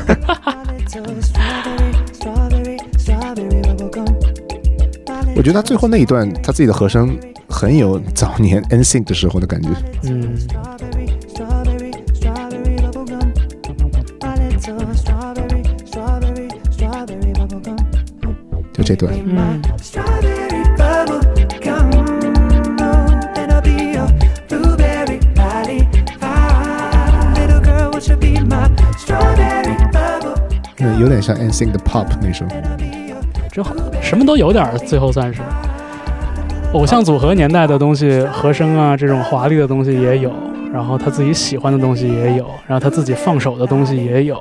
我觉得他最后那一段他自己的和声很有早年 NSYNC 的时候的感觉。嗯.就这段，嗯那有点像 NSYNC 的 Pop 那首。真好，什么都有点儿，最后算是。偶像组合年代的东西，和声啊这种华丽的东西也有，然后他自己喜欢的东西也有，然后他自己放手的东西也有。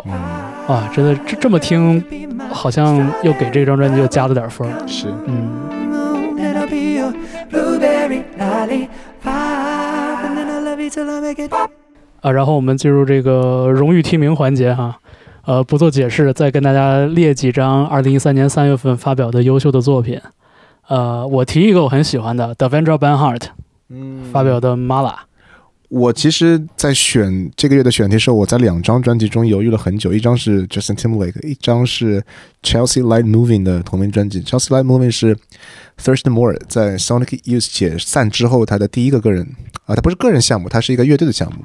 啊，真的这这么听，好像又给这张专辑又加了点分。是，嗯.啊，然后我们进入这个荣誉提名环节哈，呃，不做解释，再跟大家列几张二零一三年三月份发表的优秀的作品。呃，我提一个我很喜欢的 Devendra Banhart 嗯发表的《Mala》。我其实，在选这个月的选题时候，我在两张专辑中犹豫了很久，一张是 Justin Timberlake，一张是 Chelsea Light Moving 的同名专辑。Chelsea Light Moving 是 Thurston Moore 在 Sonic Youth 解散之后他的第一个个人啊，他不是个人项目，他是一个乐队的项目。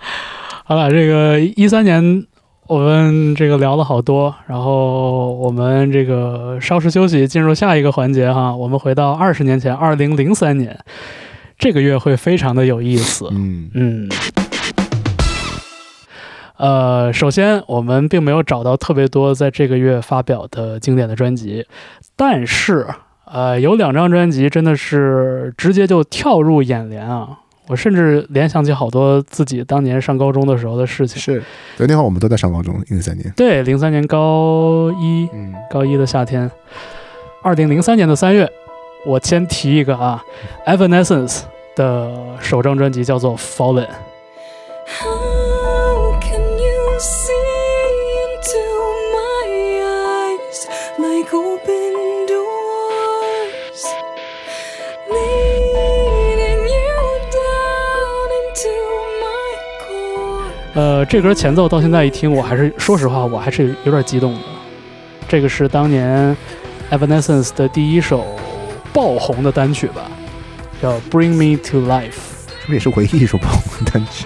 好了，这个一三年我们这个聊了好多，然后我们这个稍事休息，进入下一个环节哈。我们回到二十年前，二零零三年，这个月会非常的有意思。嗯，嗯，呃，首先我们并没有找到特别多在这个月发表的经典的专辑，但是呃，有两张专辑真的是直接就跳入眼帘啊！我甚至联想起好多自己当年上高中的时候的事情。是，对，那会儿我们都在上高中，零三年。对，零三年高一，嗯，高一的夏天，二零零三年的三月，我先提一个啊，Evanescence 的首张专辑叫做《Fallen》。呃，这歌前奏到现在一听，我还是说实话，我还是有点激动的。这个是当年 Evanescence 的第一首爆红的单曲吧，叫《Bring Me to Life》。是不是也是唯一一首爆红的单曲？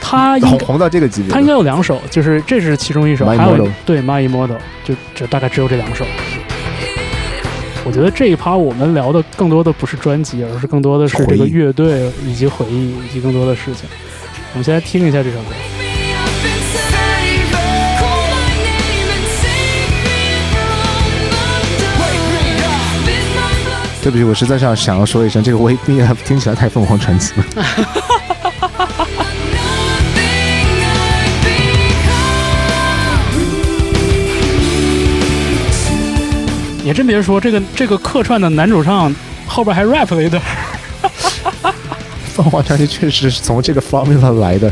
他 *laughs* 应该红红到这个级别的，他应该有两首，就是这是其中一首，My 还有对 My Immortal，就就大概只有这两首。我觉得这一趴我们聊的更多的不是专辑，而是更多的是这个乐队以及回忆以及更多的事情。我们先来听一下这首歌。对不起，我实在是要想要说一声，这个我一听听起来太凤凰传奇了。*laughs* 也真别说，这个这个客串的男主唱后边还 rap 了一段。凤凰传奇确实是从这个 formula 来的。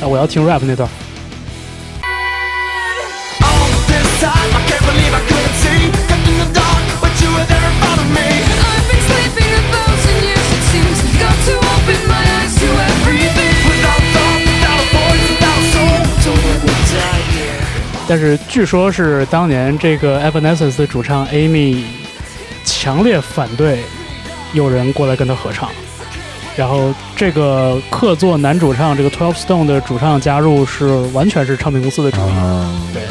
啊，我要听 rap 那段。但是据说，是当年这个 Evanescence 的主唱 Amy 强烈反对有人过来跟他合唱，然后这个客座男主唱这个 Twelve Stone 的主唱加入是完全是唱片公司的主意。啊，对，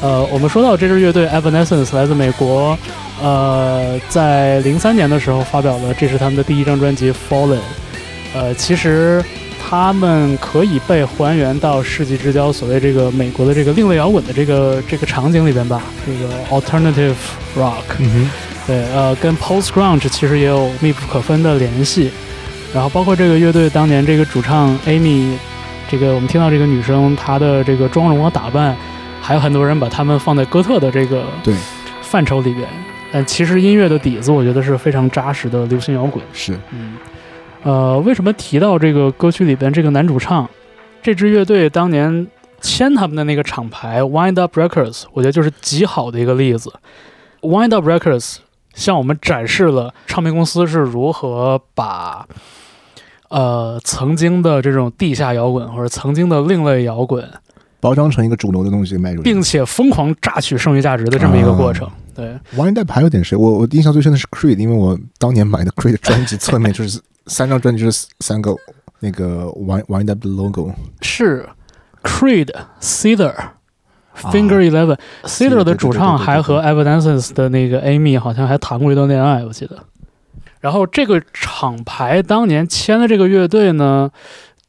呃，我们说到这支乐队 Evanescence 来自美国，呃，在零三年的时候发表了，这是他们的第一张专辑《Fallen》。呃，其实他们可以被还原到世纪之交所谓这个美国的这个另类摇滚的这个这个场景里边吧，这个 Alternative Rock。嗯对，呃，跟 Post Grunge 其实也有密不可分的联系。然后包括这个乐队当年这个主唱 Amy，这个我们听到这个女生她的这个妆容和打扮，还有很多人把她们放在哥特的这个对范畴里边。但其实音乐的底子，我觉得是非常扎实的流行摇滚。是嗯，呃，为什么提到这个歌曲里边这个男主唱？这支乐队当年签他们的那个厂牌 Wind Up Records，我觉得就是极好的一个例子。Wind Up Records 向我们展示了唱片公司是如何把呃曾经的这种地下摇滚或者曾经的另类摇滚，包装成一个主流的东西卖出去。并且疯狂榨取剩余价值的这么一个过程。对，Wind Up 还有点谁？我我印象最深的是 Creed，因为我当年买的 Creed 专辑 *laughs* 侧面就是三张专辑就是三个那个 Wind Wind Up 的 logo。是 Creed、Cedar、Finger Eleven、Cedar 的主唱还和 Evanescence 的那个 Amy 好像还谈过一段恋爱，我记得。然后这个厂牌当年签的这个乐队呢，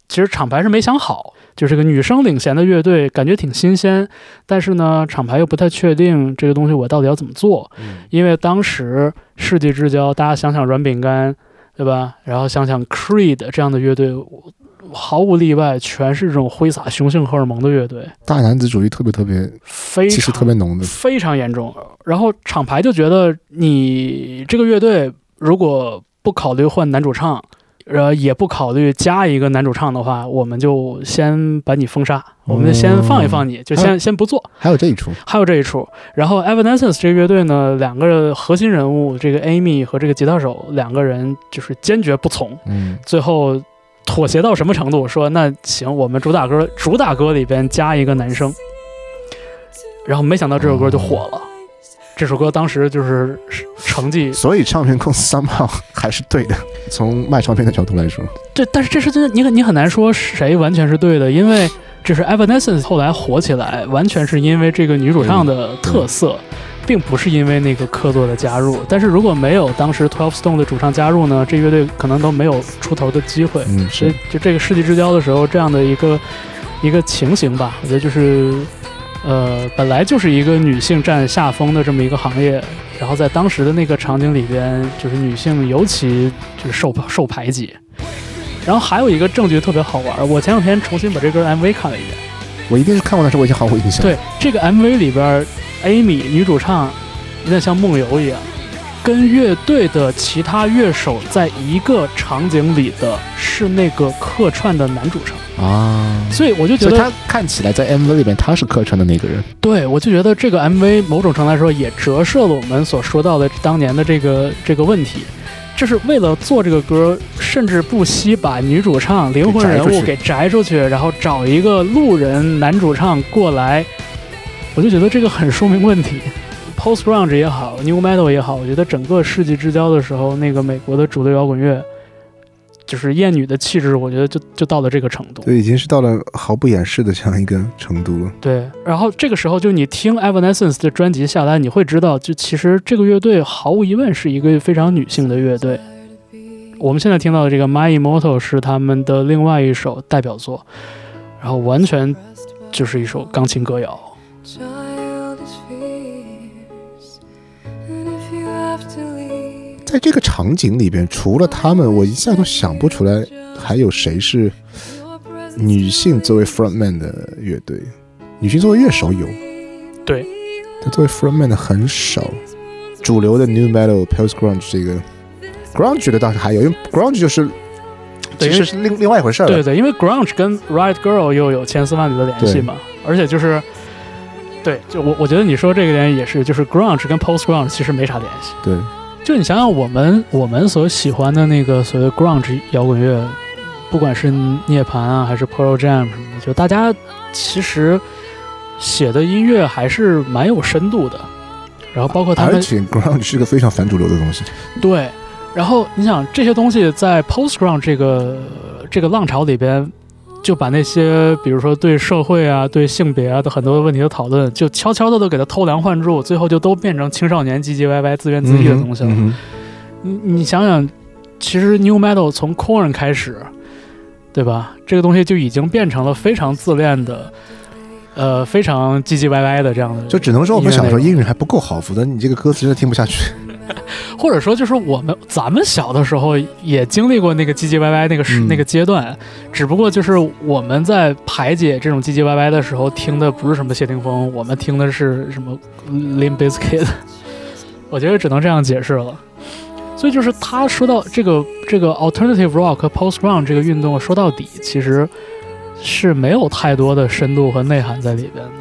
其实厂牌是没想好，就是个女生领衔的乐队，感觉挺新鲜，但是呢，厂牌又不太确定这个东西我到底要怎么做，因为当时世纪之交，大家想想软饼干，对吧？然后想想 Creed 这样的乐队，毫无例外，全是这种挥洒雄性荷尔蒙的乐队，大男子主义特别特别，非气势常特别浓的。非常严重。然后厂牌就觉得你这个乐队如果不考虑换男主唱，呃，也不考虑加一个男主唱的话，我们就先把你封杀，我们就先放一放你，就先先不做。还有这一出，还有这一出。然后 Evanescence 这个乐队呢，两个核心人物，这个 Amy 和这个吉他手两个人就是坚决不从，嗯，最后妥协到什么程度？说那行，我们主打歌主打歌里边加一个男生。然后没想到这首歌就火了，这首歌当时就是成绩所以唱片公司 somehow 还是对的。从卖唱片的角度来说，对，但是这是真的，你很你很难说谁完全是对的，因为这是 Evanescence 后来火起来，完全是因为这个女主唱的特色，并不是因为那个客座的加入。但是如果没有当时 Twelve Stone 的主唱加入呢，这乐队可能都没有出头的机会。嗯，所以是就这个世纪之交的时候，这样的一个一个情形吧，我觉得就是，呃，本来就是一个女性占下风的这么一个行业，然后在当时的那个场景里边，就是女性尤其就是受受排挤。然后还有一个证据特别好玩，我前两天重新把这歌 MV 看了一遍。我一定是看过，但是我已经毫无印象。对这个 MV 里边，Amy 女主唱有点像梦游一样，跟乐队的其他乐手在一个场景里的是那个客串的男主唱，啊，所以我就觉得，他看起来在 MV 里面他是客串的那个人。对我就觉得这个 MV 某种程度来说也折射了我们所说到的当年的这个这个问题。就是为了做这个歌，甚至不惜把女主唱灵魂人物给摘出去，然后找一个路人男主唱过来，我就觉得这个很说明问题。*laughs* Post grunge 也好，New Metal 也好，我觉得整个世纪之交的时候，那个美国的主流摇滚乐就是厌女的气质，我觉得就就到了这个程度。对，已经是到了毫不掩饰的这样一个程度了。对，然后这个时候就你听 Evanescence 的专辑下来，你会知道，就其实这个乐队毫无疑问是一个非常女性的乐队。我们现在听到的这个《My Immortal》是他们的另外一首代表作，然后完全就是一首钢琴歌谣。在这个场景里边，除了他们，我一下都想不出来还有谁是女性作为 frontman 的乐队。女性作为乐手有，对，但作为 frontman 的很少。主流的 new metal、post grunge 这个 grunge 的倒是还有，因为 grunge 就是对其实是另另外一回事儿了。对对，因为 grunge 跟 Riot Girl 又有千丝万缕的联系嘛，而且就是，对，就我我觉得你说这个点也是，就是 grunge 跟 post grunge 其实没啥联系。对就你想想，我们我们所喜欢的那个所谓 grunge 摇滚乐，不管是涅槃啊，还是 Pearl Jam 什么的，就大家其实写的音乐还是蛮有深度的。然后包括他们而且 grunge 是个非常反主流的东西。对，然后你想这些东西在 post grunge 这个这个浪潮里边，就把那些比如说对社会啊、对性别啊的很多问题的讨论，就悄悄的都给它偷梁换柱，最后就都变成青少年唧唧歪歪、自怨自艾的东西了。嗯你你想想，其实 new metal 从 Corn 开始，对吧？这个东西就已经变成了非常自恋的，呃，非常唧唧歪歪的这样的。就只能说我们小时候英语还不够好，否则你这个歌词真的听不下去。*laughs* 或者说就是我们咱们小的时候也经历过那个唧唧歪歪那个时、嗯那个阶段，只不过就是我们在排解这种唧唧歪歪的时候听的不是什么谢霆锋，我们听的是什么 Limp Bizkit，*laughs* 我觉得只能这样解释了。所以就是他说到这个这个 alternative rock 和 post grunge 这个运动，说到底其实是没有太多的深度和内涵在里边的。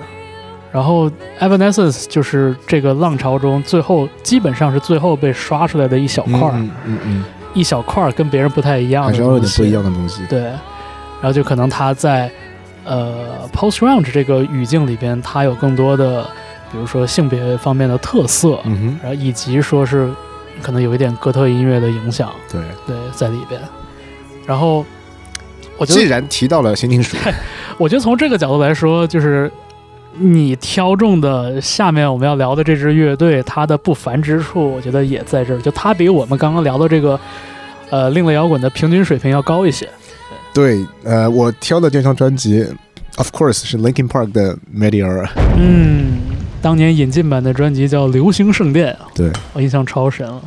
然后 Evanescence 就是这个浪潮中最后基本上是最后被刷出来的一小块儿，嗯嗯嗯，一小块儿跟别人不太一样的东西，是要有点不一样的东西。对，然后就可能他在呃 post grunge 这个语境里边，他有更多的，比如说性别方面的特色，嗯哼，然后以及说是可能有一点哥特音乐的影响，对。对，在里边。然后我觉既，然提到了新金属，*laughs* 我觉得从这个角度来说，就是你挑中的下面我们要聊的这支乐队，它的不凡之处，我觉得也在这儿，就它比我们刚刚聊的这个呃另类摇滚的平均水平要高一些。对，呃，我挑的这张专辑，of course 是 Linkin Park 的 Meteor。嗯，当年引进版的专辑叫《流星圣殿》，对，我印象超深了。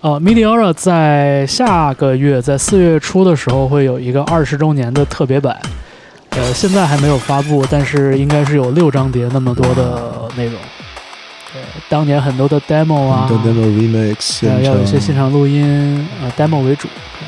呃，Meteora 在下个月，在四月初的时候会有一个二十周年的特别版，呃，现在还没有发布，但是应该是有六张碟那么多的内容。对，当年很多的 demo 啊，很多 demo remix 呃，要有一些现场，录音，呃，demo 为主，可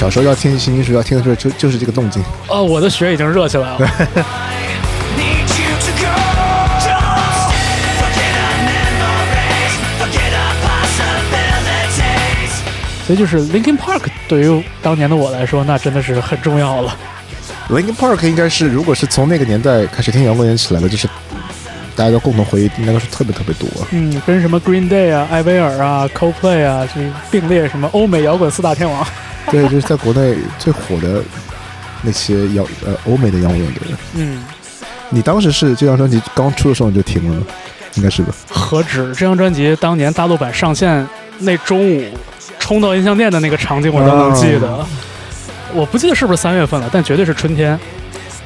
小时候要听新金属，要听的时候就就是这个动静。哦，我的血已经热起来了。*laughs* 所以就是 Linkin Park 对于当年的我来说，那真的是很重要了。Linkin Park 应该是，如果是从那个年代开始听摇滚乐起来的，就是大家的共同回忆，应该都是特别特别多。嗯，跟什么 Green Day 啊、艾薇儿啊、Coldplay 啊，这并列什么欧美摇滚四大天王。对，就是在国内最火的那些摇呃欧美的摇滚乐队。嗯，你当时是这张专辑刚出的时候你就停了吗？应该是吧？何止这张专辑当年大陆版上线那中午冲到音像店的那个场景，我都能记得。我不记得是不是三月份了，但绝对是春天。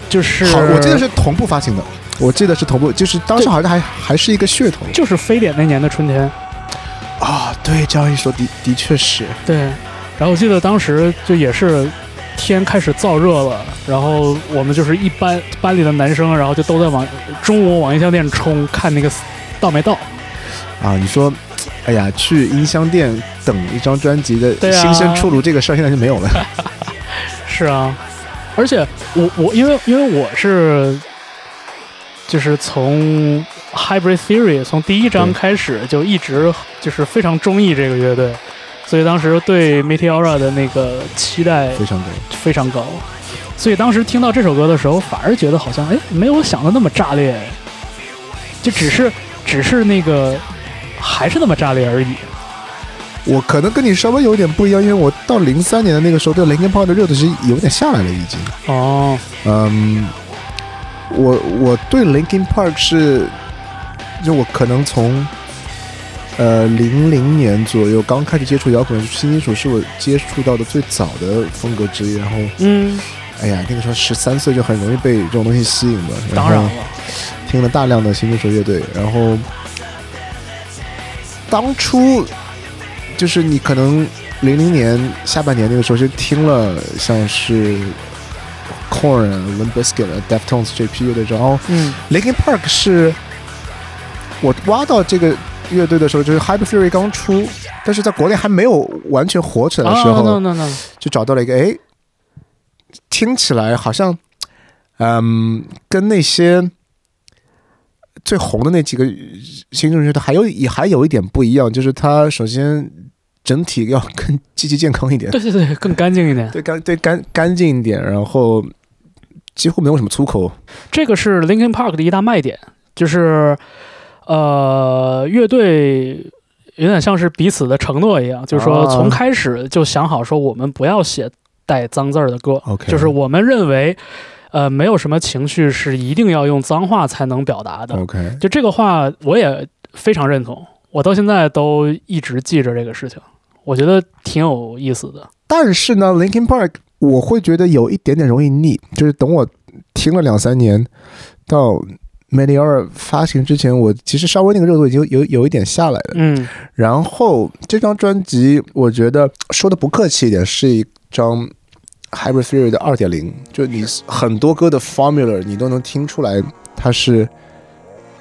就是好，我记得是同步发行的，我记得是同步，就是当时好像还还是一个噱头就是非典那年的春天。啊。对，这样一说的的确是，对，然后我记得当时就也是天开始燥热了，然后我们就是一班班里的男生，然后就都在往中午往音像店冲，看那个到没到。啊，你说，哎呀，去音箱店等一张专辑的新鲜出炉这个事儿，现在就没有了。*laughs* 是啊，而且我我因为因为我是就是从 Hybrid Theory 从第一章开始就一直就是非常中意这个乐队，所以当时对 Meteora 的那个期待非常高。非常高。所以当时听到这首歌的时候，反而觉得好像哎没有我想的那么炸裂，就只是只是那个还是那么炸裂而已。我可能跟你稍微有点不一样，因为我到零三年的那个时候，对 Linkin Park 的热度是有点下来了，已经。哦，嗯，我我对 Linkin Park 是，就我可能从呃零零年左右刚开始接触摇滚，新金属是我接触到的最早的风格之一。然后，嗯，哎呀，那个时候十三岁就很容易被这种东西吸引的，当然了，听了大量的新金属乐队，然后当初就是你可能零零年下半年那个时候就听了像是 Korn 啊、Limp Bizkit 啊、Deftones 这批乐队之后，然后嗯 Linkin Park 是我挖到这个乐队的时候，就是 Hyper Theory 刚出，但是在国内还没有完全火起来的时候，就找到了一个，哎，听起来好像，嗯，跟那些最红的那几个新中乐队还有也还有一点不一样，就是它首先整体要更积极健康一点，对对对，更干净一点。*laughs* 对干对干干净一点，然后几乎没有什么粗口，这个是 Linkin Park 的一大卖点，就是呃，乐队有点像是彼此的承诺一样，就是说啊从开始就想好说我们不要写带脏字儿的歌 OK 就是我们认为呃没有什么情绪是一定要用脏话才能表达的。OK，就这个话我也非常认同，我到现在都一直记着这个事情，我觉得挺有意思的。但是呢，Linkin Park 我会觉得有一点点容易腻，就是等我听了两三年，到 Meteor 发行之前，我其实稍微那个热度已经有有一点下来了。嗯然后这张专辑，我觉得说的不客气一点，是一张 Hybrid Theory 的二点零，就你很多歌的 formula 你都能听出来，它是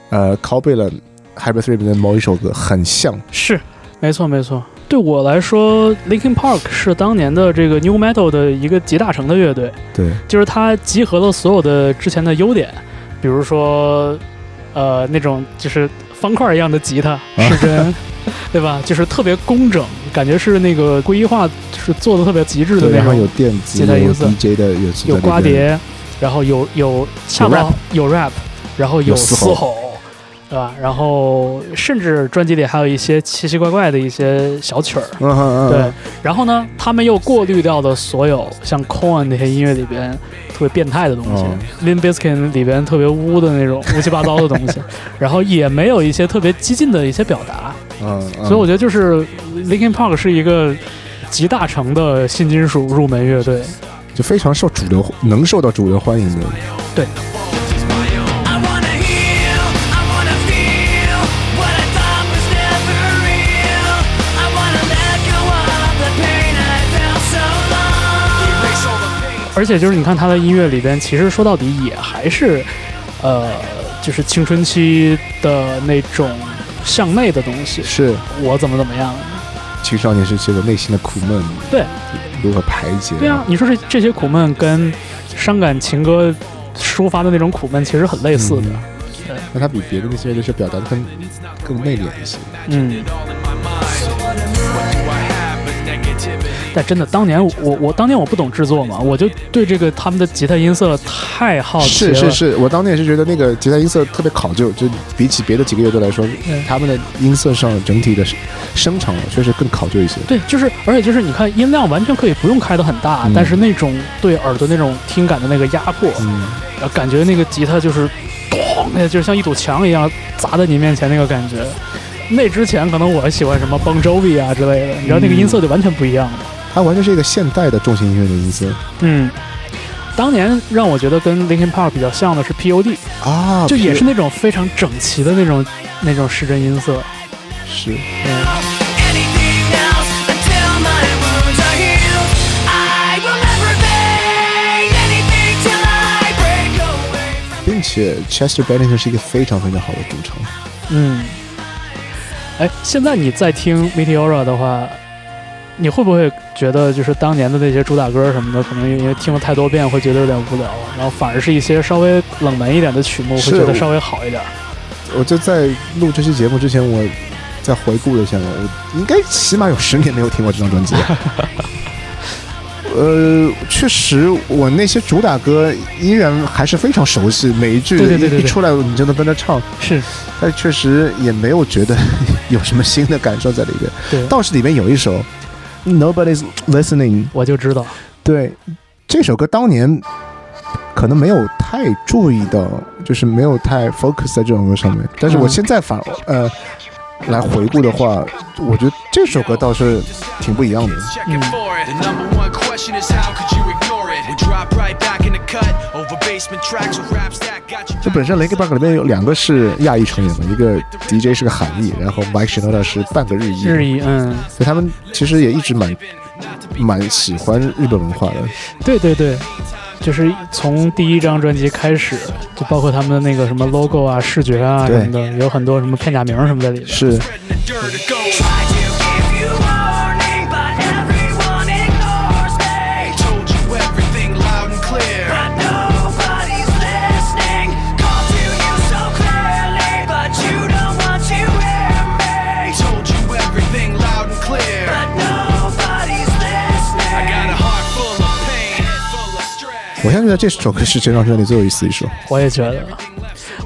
呃拷贝了 Hybrid Theory 的某一首歌，很像。是，没错没错。对我来说，Linkin Park 是当年的这个 New Metal 的一个集大成的乐队，对，就是它集合了所有的之前的优点，比如说，呃，那种就是方块一样的吉他失真，*laughs* 对吧？就是特别工整，感觉是那个归一化是做的特别极致的对，那然后有，电子，有吉他音色 DJ 的有，有刮，碟，然后有有恰到有 rap，然后有嘶吼。对吧？然后甚至专辑里还有一些奇奇怪怪的一些小曲儿，嗯哼嗯，对，然后呢，他们又过滤掉了所有像 Korn 那些音乐里边特别变态的东西、哦 l i m Bizkit 里边特别污的那种乌七八糟的东西，*laughs* 然后也没有一些特别激进的一些表达，嗯，嗯所以我觉得就是 Linkin Park 是一个集大成的新金属入门乐队。就非常受主流，能受到主流欢迎的。I 而且就是你看他的音乐里边，其实说到底也还是，呃，就是青春期的那种向内的东西。是我怎么怎么样？青少年时期的内心的苦闷，对，如何排解？对啊，你说这这些苦闷跟伤感情歌抒发的那种苦闷其实很类似的。对那他比别的那些乐队是表达的更更内敛一些。嗯。但真的，当年我我当年我不懂制作嘛，我就对这个他们的吉他音色太好奇了。是是是，我当年也是觉得那个吉他音色特别考究，就比起别的几个乐队来说，他们的音色上整体的声场确实更考究一些。对，就是，而且就是，你看音量完全可以不用开得很大，嗯但是那种对耳朵那种听感的那个压迫，嗯，感觉那个吉他就是咚，那就是像一堵墙一样砸在你面前那个感觉。那之前可能我喜欢什么 Bon Jovi 啊之类的，你知道那个音色就完全不一样了。它完全是一个现代的重型音乐的音色嗯，当年让我觉得跟 Linkin Park 比较像的是 P.O.D，啊，就也是那种非常整齐的那种那种失真音色。是 from. 并且 Chester Bennington 是一个非常非常好的主唱。嗯，哎，现在你再听 Meteora 的话，你会不会觉得就是当年的那些主打歌什么的，可能因为听了太多遍会觉得有点无聊，然后反而是一些稍微冷门一点的曲目会觉得稍微好一点。我就在录这期节目之前，我在回顾了一下，我应该起码有十年没有听过这张专辑。*laughs* 呃，确实，我那些主打歌依然还是非常熟悉，每一句一一出来你就能跟着唱，是，但确实也没有觉得有什么新的感受在里边。对，倒是里面有一首《Nobody's Listening》，我就知道，对这首歌当年可能没有太注意到，就是没有太 focus 在这首歌上面。但是我嗯。现在反呃来回顾的话，我觉得这首歌倒是挺不一样的。嗯这本身 Linkin Park 里面有两个是亚裔成员嘛，一个 DJ 是个韩裔，然后 Mike Shinoda 是半个日裔。日裔，嗯，所以他们其实也一直蛮蛮喜欢日本文化的。对对对，就是从第一张专辑开始，就包括他们的那个什么 logo 啊、视觉啊什么的，有很多什么片假名什么在里面。我现在觉得这首歌是整张专辑最有意思的一首。我也觉得，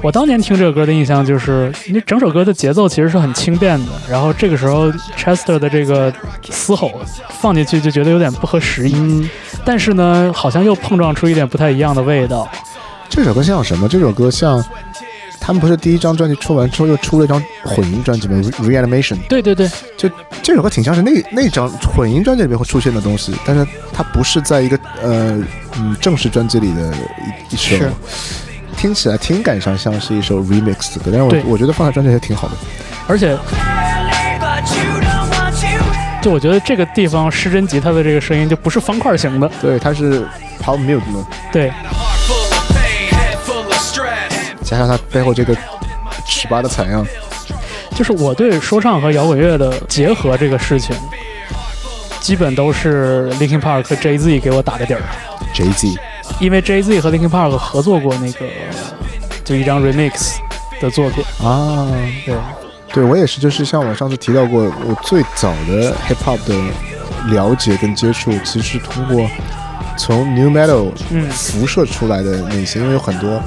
我当年听这个歌的印象就是，你整首歌的节奏其实是很轻便的，然后这个时候 Chester 的这个嘶吼放进去就觉得有点不合时宜，但是呢，好像又碰撞出一点不太一样的味道。这首歌像什么？这首歌像他们不是第一张专辑出完之后又出了一张混音专辑吗？Re-？Reanimation。对对对，就这首歌挺像是那那张混音专辑里面会出现的东西，但是它不是在一个呃嗯正式专辑里的一一首，听起来听感上像是一首 remix 的歌，但是我我觉得放在专辑里挺好的。而且就我觉得这个地方失真吉他的这个声音就不是方块型的，对，它是 palm mute 嘛，对加上它背后这个尺八的采样，就是我对说唱和摇滚乐的结合这个事情，基本都是 Linkin Park 和 Jay Z 给我打的底儿。Jay Z，因为 Jay Z 和 Linkin Park 合作过那个就一张 remix 的作品，啊，对，对我也是，就是像我上次提到过，我最早的 hip hop 的了解跟接触，其实是通过从 new metal 嗯。辐射出来的那些，因为有很多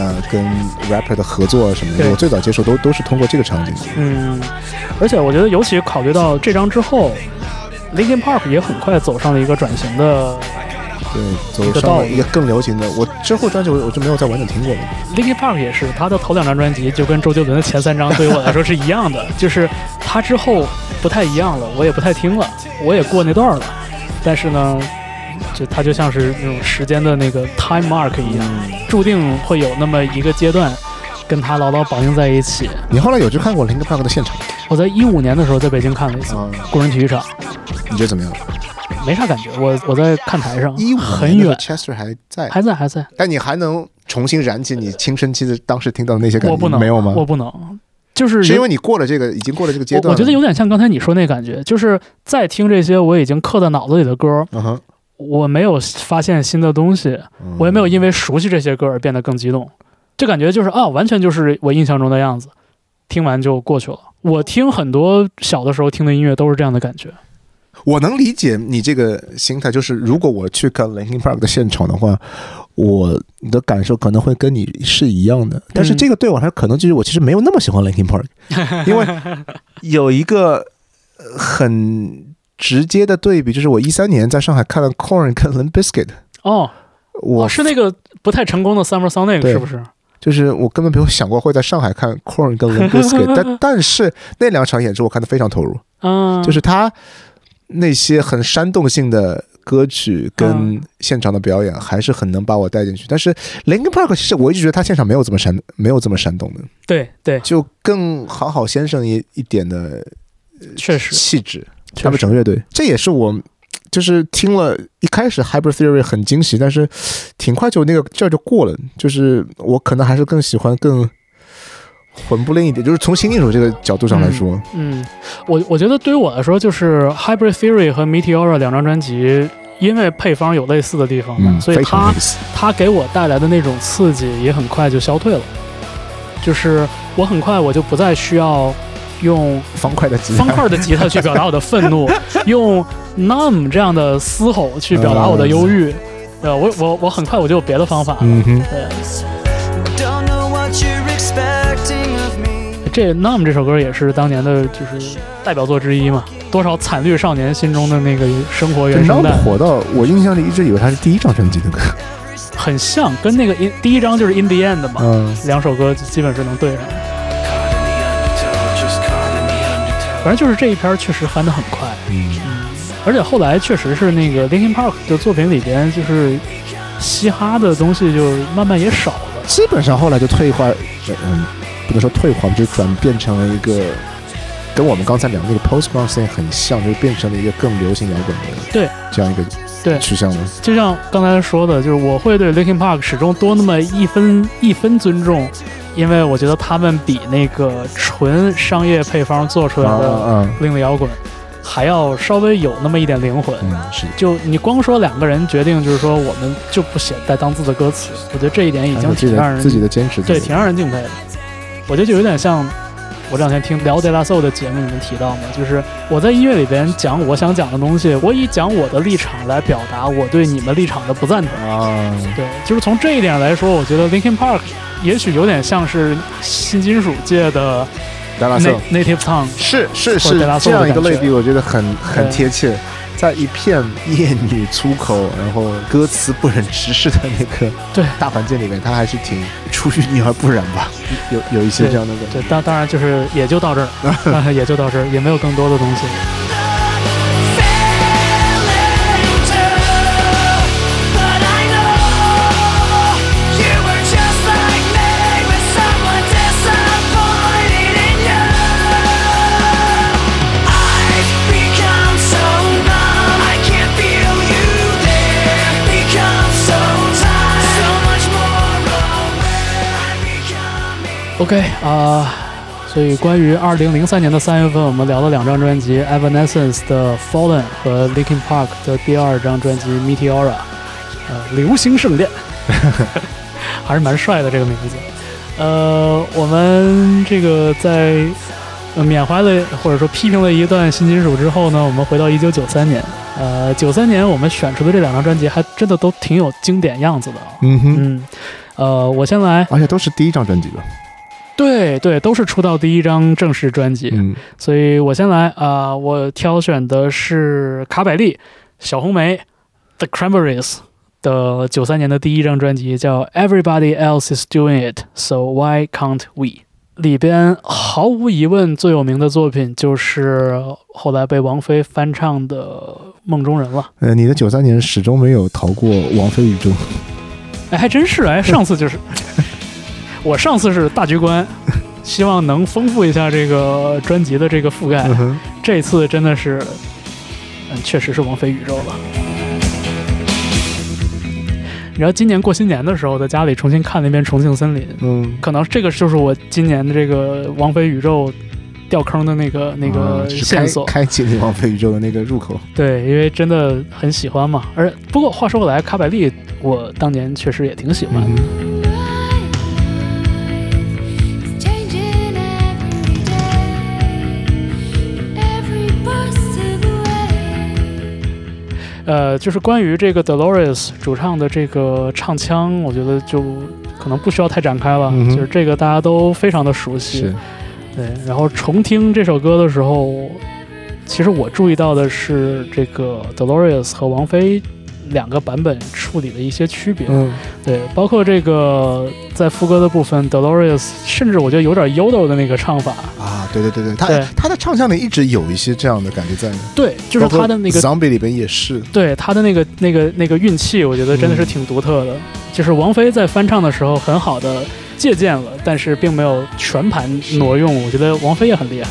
呃跟 rapper 的合作啊什么的，对我最早接触都都是通过这个场景。嗯，而且我觉得尤其考虑到这张之后，Linkin Park 也很快走上了一个转型的对，走上了一个更流行的。我之后专辑我我就没有再完整听过了。Linkin Park 也是，他的头两张专辑就跟周杰伦的前三张对于我来说是一样的，*laughs* 就是他之后不太一样了，我也不太听了，我也过那段了，但是呢，就它就像是那种时间的那个 time mark 一样，注定会有那么一个阶段跟它牢牢绑定在一起。你后来有去看过 Linkin Park 的现场我在一五年的时候在北京看了一次啊？工人体育场，你觉得怎么样？没啥感觉，我我在看台上，一五很远，，Chester 还在，还在还在，但你还能重新燃起你青春期的当时听到的那些感觉？我不能，没有吗？我不能，就是是因为你过了这个，已经过了这个阶段。我我觉得有点像刚才你说那感觉，就是在听这些我已经刻在脑子里的歌，嗯哼，我没有发现新的东西，嗯。我也没有因为熟悉这些歌而变得更激动，这感觉就是啊，完全就是我印象中的样子，听完就过去了。我听很多小的时候听的音乐都是这样的感觉，我能理解你这个心态，就是如果我去看 Linkin Park 的现场的话，我的感受可能会跟你是一样的。但是这个对我来说，可能就是我其实没有那么喜欢 Linkin Park，*laughs* 因为有一个呃很直接的对比，就是我一三年在上海看了 Corn 跟 Limp Bizkit，哦，我哦是那个不太成功的 Summer 个是不是？就是我根本没有想过会在上海看 Corn 跟 Limp Bizkit，*laughs* 但但是那两场演出我看得非常投入。嗯，就是他那些很煽动性的歌曲跟嗯现场的表演，还是很能把我带进去。但是 Linkin Park 其实我一直觉得他现场没有这么煽，没有这么煽动的，对对，就更好好先生一一点的确实，气质。他们整个乐队，这也是我就是听了一开始 Hyper Theory 很惊喜，但是挺快就那个劲儿就过了。就是我可能还是更喜欢更混不吝一点，就是从新金属这个角度上来说，嗯，我我觉得对于我来说，就是 Hybrid Theory 和 Meteora 两张专辑，因为配方有类似的地方嘛，嗯，所以它。它给我带来的那种刺激也很快就消退了。就是我很快我就不再需要用方块的吉他方块的吉他去表达我的愤怒，*laughs* 用 num 这样的嘶吼去表达我的忧郁。呃，我我我很快我就有别的方法了。嗯哼，对.这 num 这首歌也是当年的就是代表作之一嘛，多少惨绿少年心中的那个生活原声带，火到我印象里一直以为它是第一张专辑的歌。很像，跟那个 in 第一张就是 in the end 嘛，嗯，两首歌基本是能对上反正就是这一篇确实翻得很快，嗯，而且后来确实是那个 Linkin Park 的作品里边，就是嘻哈的东西就慢慢也少了。基本上后来就退化，呃嗯，不能说退化，就转变成了一个跟我们刚才聊那个 post grunge scene 很像，就变成了一个更流行摇滚的对。这样一个对。趋向的。就像刚才说的，就是我会对 Linkin Park 始终多那么一分一分尊重，因为我觉得他们比那个纯商业配方做出来啊的另类摇滚还要稍微有那么一点灵魂。嗯，是。就你光说两个人决定，就是说我们就不写带当字的歌词，我觉得这一点已经挺让人自己的坚持，对，挺让人敬佩的。我觉得就有点像我这两天听聊 De La Soul 的节目里面提到嘛，就是我在音乐里边讲我想讲的东西，我以讲我的立场来表达我对你们立场的不赞同。啊，对，就是从这一点来说，我觉得 Linkin Park 也许有点像是新金属界的 Native Tongue。是是是这样一个类比，我觉得很很贴切。在一片艳女粗口，然后歌词不忍直视的那个对大环境里面，他还是挺出淤泥而不染吧，有有一些这样的感觉。对，当当然就是也就到这儿，啊 *laughs* *laughs* 也就到这儿，也没有更多的东西。OK 啊、所以关于二零零三年的三月份，我们聊了两张专辑，Evanescence 的 Fallen 和 Linkin Park 的第二张专辑 Meteora，呃，流星圣殿，*laughs* 还是蛮帅的这个名字。呃，我们这个在呃缅怀了或者说批评了一段新金属之后呢，我们回到一九九三年。呃，九三年我们选出的这两张专辑还真的都挺有经典样子的啊。嗯哼，嗯，呃，我先来。而且都是第一张专辑吧。对对，都是出道第一张正式专辑，嗯，所以我先来啊、我挑选的是卡百利、小红莓 The Cranberries 的九三年的第一张专辑，叫《Everybody Else Is Doing It, So Why Can't We》。里边毫无疑问最有名的作品就是后来被王菲翻唱的《梦中人》了。呃，你的九三年始终没有逃过王菲宇宙。哎，还真是哎，上次就是 *laughs* 我上次是大局观，*laughs* 希望能丰富一下这个专辑的这个覆盖。嗯，这次真的是，嗯，确实是王菲宇宙了。然后今年过新年的时候，在家里重新看了一遍《重庆森林》，嗯，可能这个就是我今年的这个王菲宇宙掉坑的那个那啊个就是线索。开开启你王菲宇宙的那个入口。对，因为真的很喜欢嘛。而不过话说回来，卡百利我当年确实也挺喜欢的。嗯呃，就是关于这个 Dolores 主唱的这个唱腔，我觉得就可能不需要太展开了，就是这个大家都非常的熟悉。对，然后重听这首歌的时候，其实我注意到的是这个 Dolores 和王菲两个版本处理的一些区别。嗯，对，包括这个在副歌的部分，Dolores 甚至我觉得有点 Yodo 的那个唱法。啊，对对对对，他对他的唱腔里一直有一些这样的感觉在，对，就是他的那个 Zombie 里边也是。对他的那个那个那个运气，我觉得真的是嗯挺独特的。就是王菲在翻唱的时候很好的借鉴了，但是并没有全盘挪用。我觉得王菲也很厉害。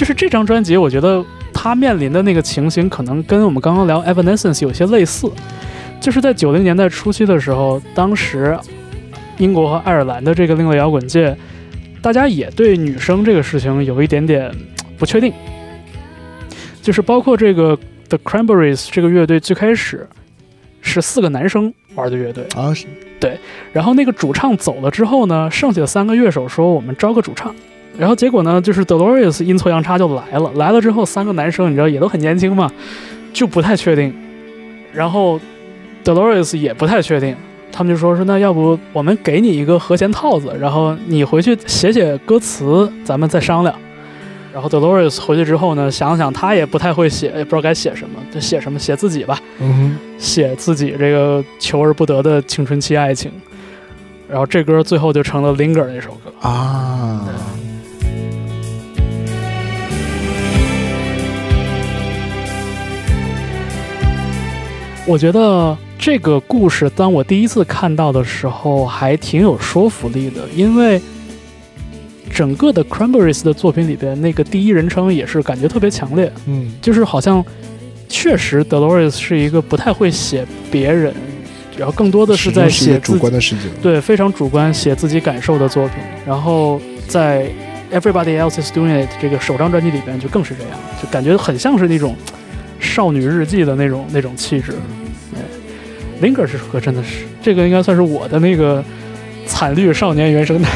就是这张专辑，我觉得他面临的那个情形，可能跟我们刚刚聊 Evanescence 有些类似，就是在九零年代初期的时候，当时英国和爱尔兰的这个另类摇滚界，大家也对女生这个事情有一点点不确定，就是包括这个 The Cranberries 这个乐队最开始是四个男生玩的乐队，啊，对然后那个主唱走了之后呢，剩下的三个乐手说我们招个主唱，然后结果呢，就是 Dolores 阴错阳差就来了，来了之后三个男生你知道也都很年轻嘛，就不太确定，然后 Dolores 也不太确定，他们就说说那要不我们给你一个和弦套子，然后你回去写写歌词，咱们再商量。然后 Dolores 回去之后呢，想想他也不太会写，也不知道该写什么，就写什么写自己吧。嗯写自己这个求而不得的青春期爱情，然后这歌最后就成了《Linger》那首歌。啊，我觉得这个故事，当我第一次看到的时候，还挺有说服力的，因为整个的 Cranberries 的作品里边，那个第一人称也是感觉特别强烈，嗯就是好像确实 Dolores 是一个不太会写别人，然后更多的是在写自己观的事情，对，非常主观写自己感受的作品。然后在 Everybody Else Is Doing It 这个首张专辑里边就更是这样，就感觉很像是那种少女日记的那种那种气质。对，Linger 这首歌真的是，这个应该算是我的那个惨绿少年原声带。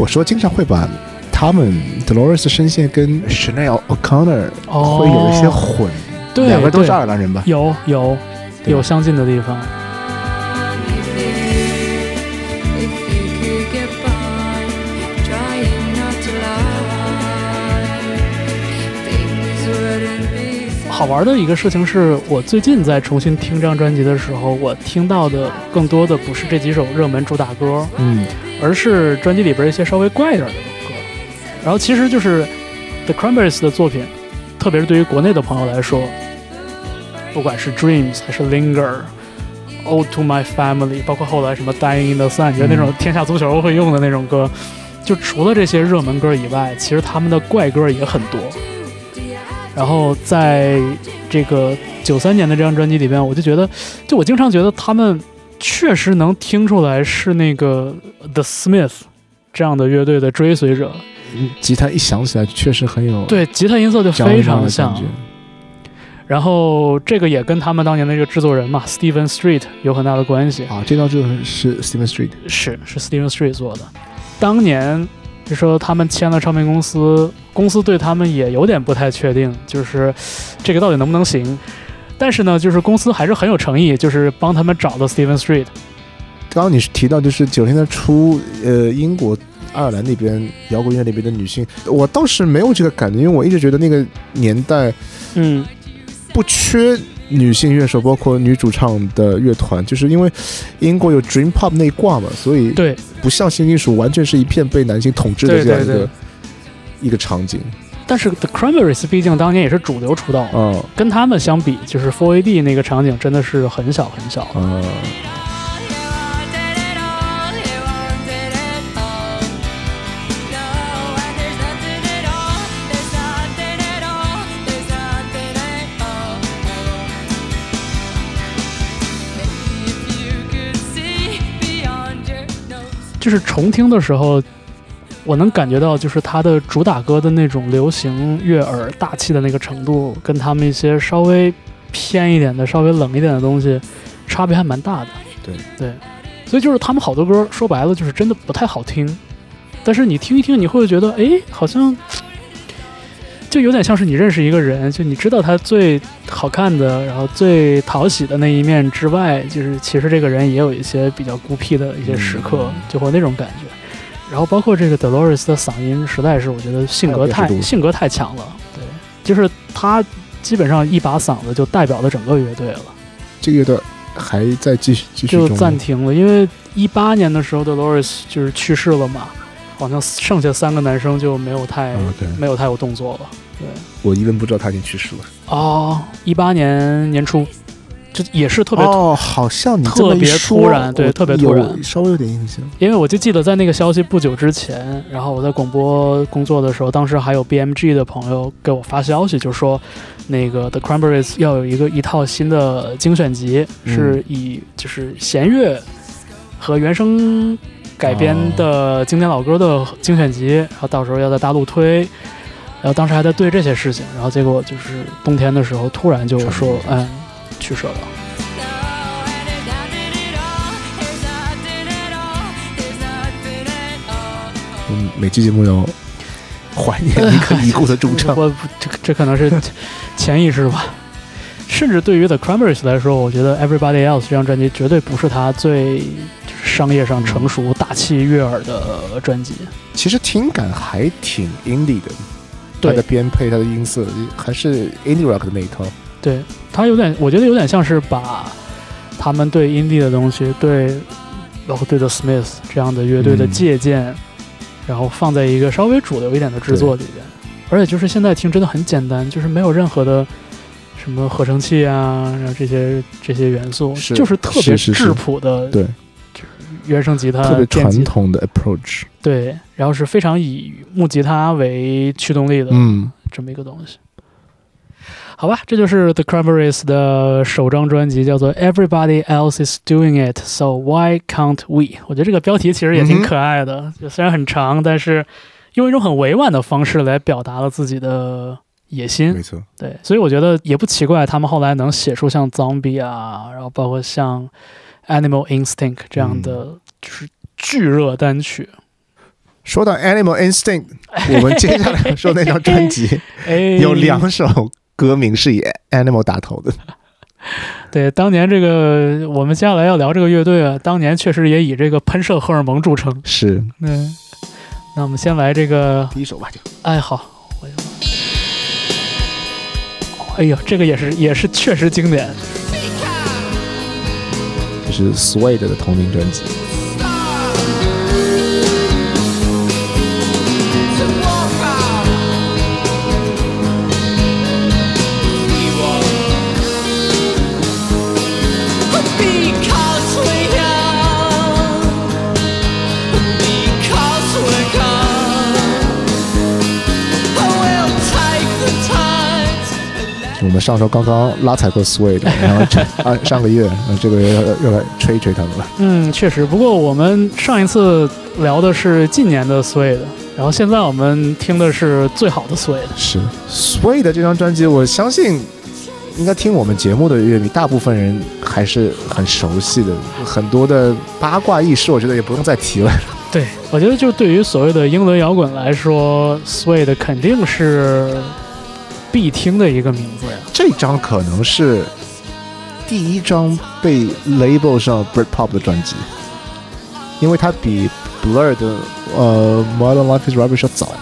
我说经常会把他们 Dolores 声线跟 Chanel O'Connor 哦会有一些混，对两个都是爱尔兰人吧？有有有相近的地方。好玩的一个事情是我最近在重新听这张专辑的时候，我听到的更多的不是这几首热门主打歌，嗯，而是专辑里边一些稍微怪一点的歌。然后其实就是 The Cranberries 的作品，特别是对于国内的朋友来说，不管是 Dreams 还是 Linger。Ode to My Family，包括后来什么 Dying in the Sun，就是那种天下足球会用的那种歌，就除了这些热门歌以外，其实他们的怪歌也很多。然后在这个九三年的这张专辑里边，我就觉得，就我经常觉得他们确实能听出来是那个 The Smith 这样的乐队的追随者，吉他一响起来确实很有对，吉他音色就非常像。然后这个也跟他们当年的这个制作人嘛，Steven Street 有很大的关系。啊，这张就是是 Steven Street，是是 Steven Street 做的。当年就说他们签了唱片公司，公司对他们也有点不太确定，就是这个到底能不能行。但是呢，就是公司还是很有诚意，就是帮他们找的 Steven Street。刚刚你是提到就是九十年代初，呃，英国、爱尔兰那边摇滚乐那边的女性，我倒是没有这个感觉，因为我一直觉得那个年代嗯，不缺女性乐手，包括女主唱的乐团，就是因为英国有 Dream Pop 那一挂嘛，所以对，不像新金属完全是一片被男性统治的这样一个一个场景但是 The Cranberries 毕竟当年也是主流出道，嗯跟他们相比，就是 Four AD 那个场景真的是很小很小。啊！就是重听的时候，我能感觉到，就是他的主打歌的那种流行悦耳、大气的那个程度，跟他们一些稍微偏一点的、稍微冷一点的东西，差别还蛮大的。对对，所以就是他们好多歌，说白了就是真的不太好听，但是你听一听，你会觉得，哎，好像。就有点像是你认识一个人，就你知道他最好看的，然后最讨喜的那一面之外，就是其实这个人也有一些比较孤僻的一些时刻，嗯就会那种感觉。然后包括这个 Dolores 的嗓音，实在是我觉得性格太性格太强了。对，就是他基本上一把嗓子就代表了整个乐队了。这个乐队还在继续继续就暂停了，因为一八年的时候，Dolores 就是去世了嘛，好像剩下三个男生就没有太、没有太有动作了。对我一问不知道他已经去世了。哦，一八年年初，这也是特别突，哦，好像你特别突然对特别突然稍微有点印象。因为我就记得在那个消息不久之前，然后我在广播工作的时候，当时还有 BMG 的朋友给我发消息，就说那个 The Cranberries 要有一个一套新的精选集，嗯是以就是弦乐和原声改编的经典老歌的精选集，然后到时候要在大陆推。然后当时还在对这些事情，然后结果就是冬天的时候突然就说，嗯，去世了。嗯，每期节目要怀念一个已故的主唱。*laughs* 我这这可能是 *laughs* 潜意识吧。甚至对于 The Cranberries 来说，我觉得 Everybody Else 这张专辑绝对不是他最就是商业上成熟、大气悦耳的专辑。其实听感还挺 indie 的，它的编配、它的音色还是 indie rock 的那一套。对，它有点，我觉得有点像是把他们对 indie 的东西，对包括对 The Smiths 这样的乐队的嗯借鉴，然后放在一个稍微主流一点的制作里边。而且就是现在听真的很简单，就是没有任何的什么合成器啊，然后这些这些元素，是就是特别质朴的对，原声吉他、特别传统的 approach。对，然后是非常以木吉他为驱动力的嗯，这么一个东西。好吧，这就是 The Cranberries 的首张专辑，叫做《Everybody Else Is Doing It, So Why Can't We》。我觉得这个标题其实也挺可爱的，就虽然很长，但是用一种很委婉的方式来表达了自己的野心没。错。对，所以我觉得也不奇怪，他们后来能写出像 Zombie 啊，然后包括像 Animal Instinct 这样的嗯就是巨热单曲。说到 Animal Instinct，我们接下来说那张专辑 *laughs* 哎，有两首歌名是以 Animal 打头的。*laughs* 对，当年这个我们接下来要聊这个乐队啊，当年确实也以这个喷射荷尔蒙著称。是嗯，那我们先来这个，第一首吧，就哎，好，哎呦，这个也是也是确实经典。是 Suede 的同名专辑。我们上周刚刚拉踩过 Suede，*laughs* 然后这啊上个月，这个月要要来吹一吹他们了。嗯，确实。不过我们上一次聊的是近年的 Suede，然后现在我们听的是最好的 Suede。是 Suede 这张专辑，我相信应该听我们节目的乐迷，大部分人还是很熟悉的。很多的八卦轶事，我觉得也不用再提了。*laughs* 对，我觉得就对于所谓的英伦摇滚来说，Suede 肯定是必听的一个名字呀。这张可能是第一张被 label 上 Britpop 的专辑，因为它比 Blur 的呃 Modern Life Is Rubbish 要早。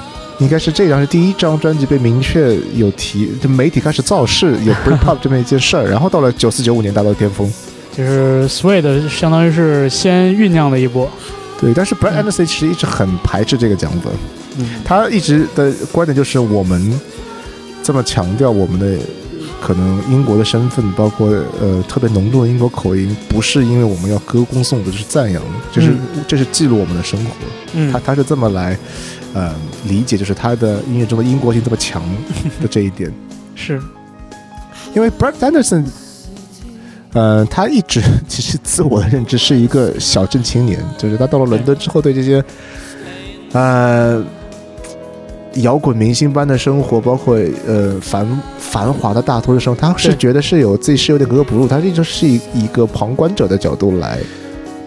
应该是这张是第一张专辑被明确有提，就媒体开始造势有 *laughs* Britpop 这么一件事儿，然后到了九四九五年达到巅峰。就是 Swede 相当于是先酝酿了一波。对，但是 Brad Anderson 其实一直很排斥这个讲法，嗯，他一直的观点就是我们这么强调我们的可能英国的身份，包括呃特别浓重的英国口音，不是因为我们要歌功颂德，是赞扬，就是、嗯这是记录我们的生活。嗯他他是这么来呃理解，就是他的音乐中的英国性这么强的这一点。*laughs* 是，因为 Brad Anderson，呃，他一直其实自我的认知是一个小镇青年，就是他到了伦敦之后，对这些呃摇滚明星般的生活，包括呃繁繁华的大都市生活，他是觉得是有自己是有点格格不入，他一直是以一个旁观者的角度来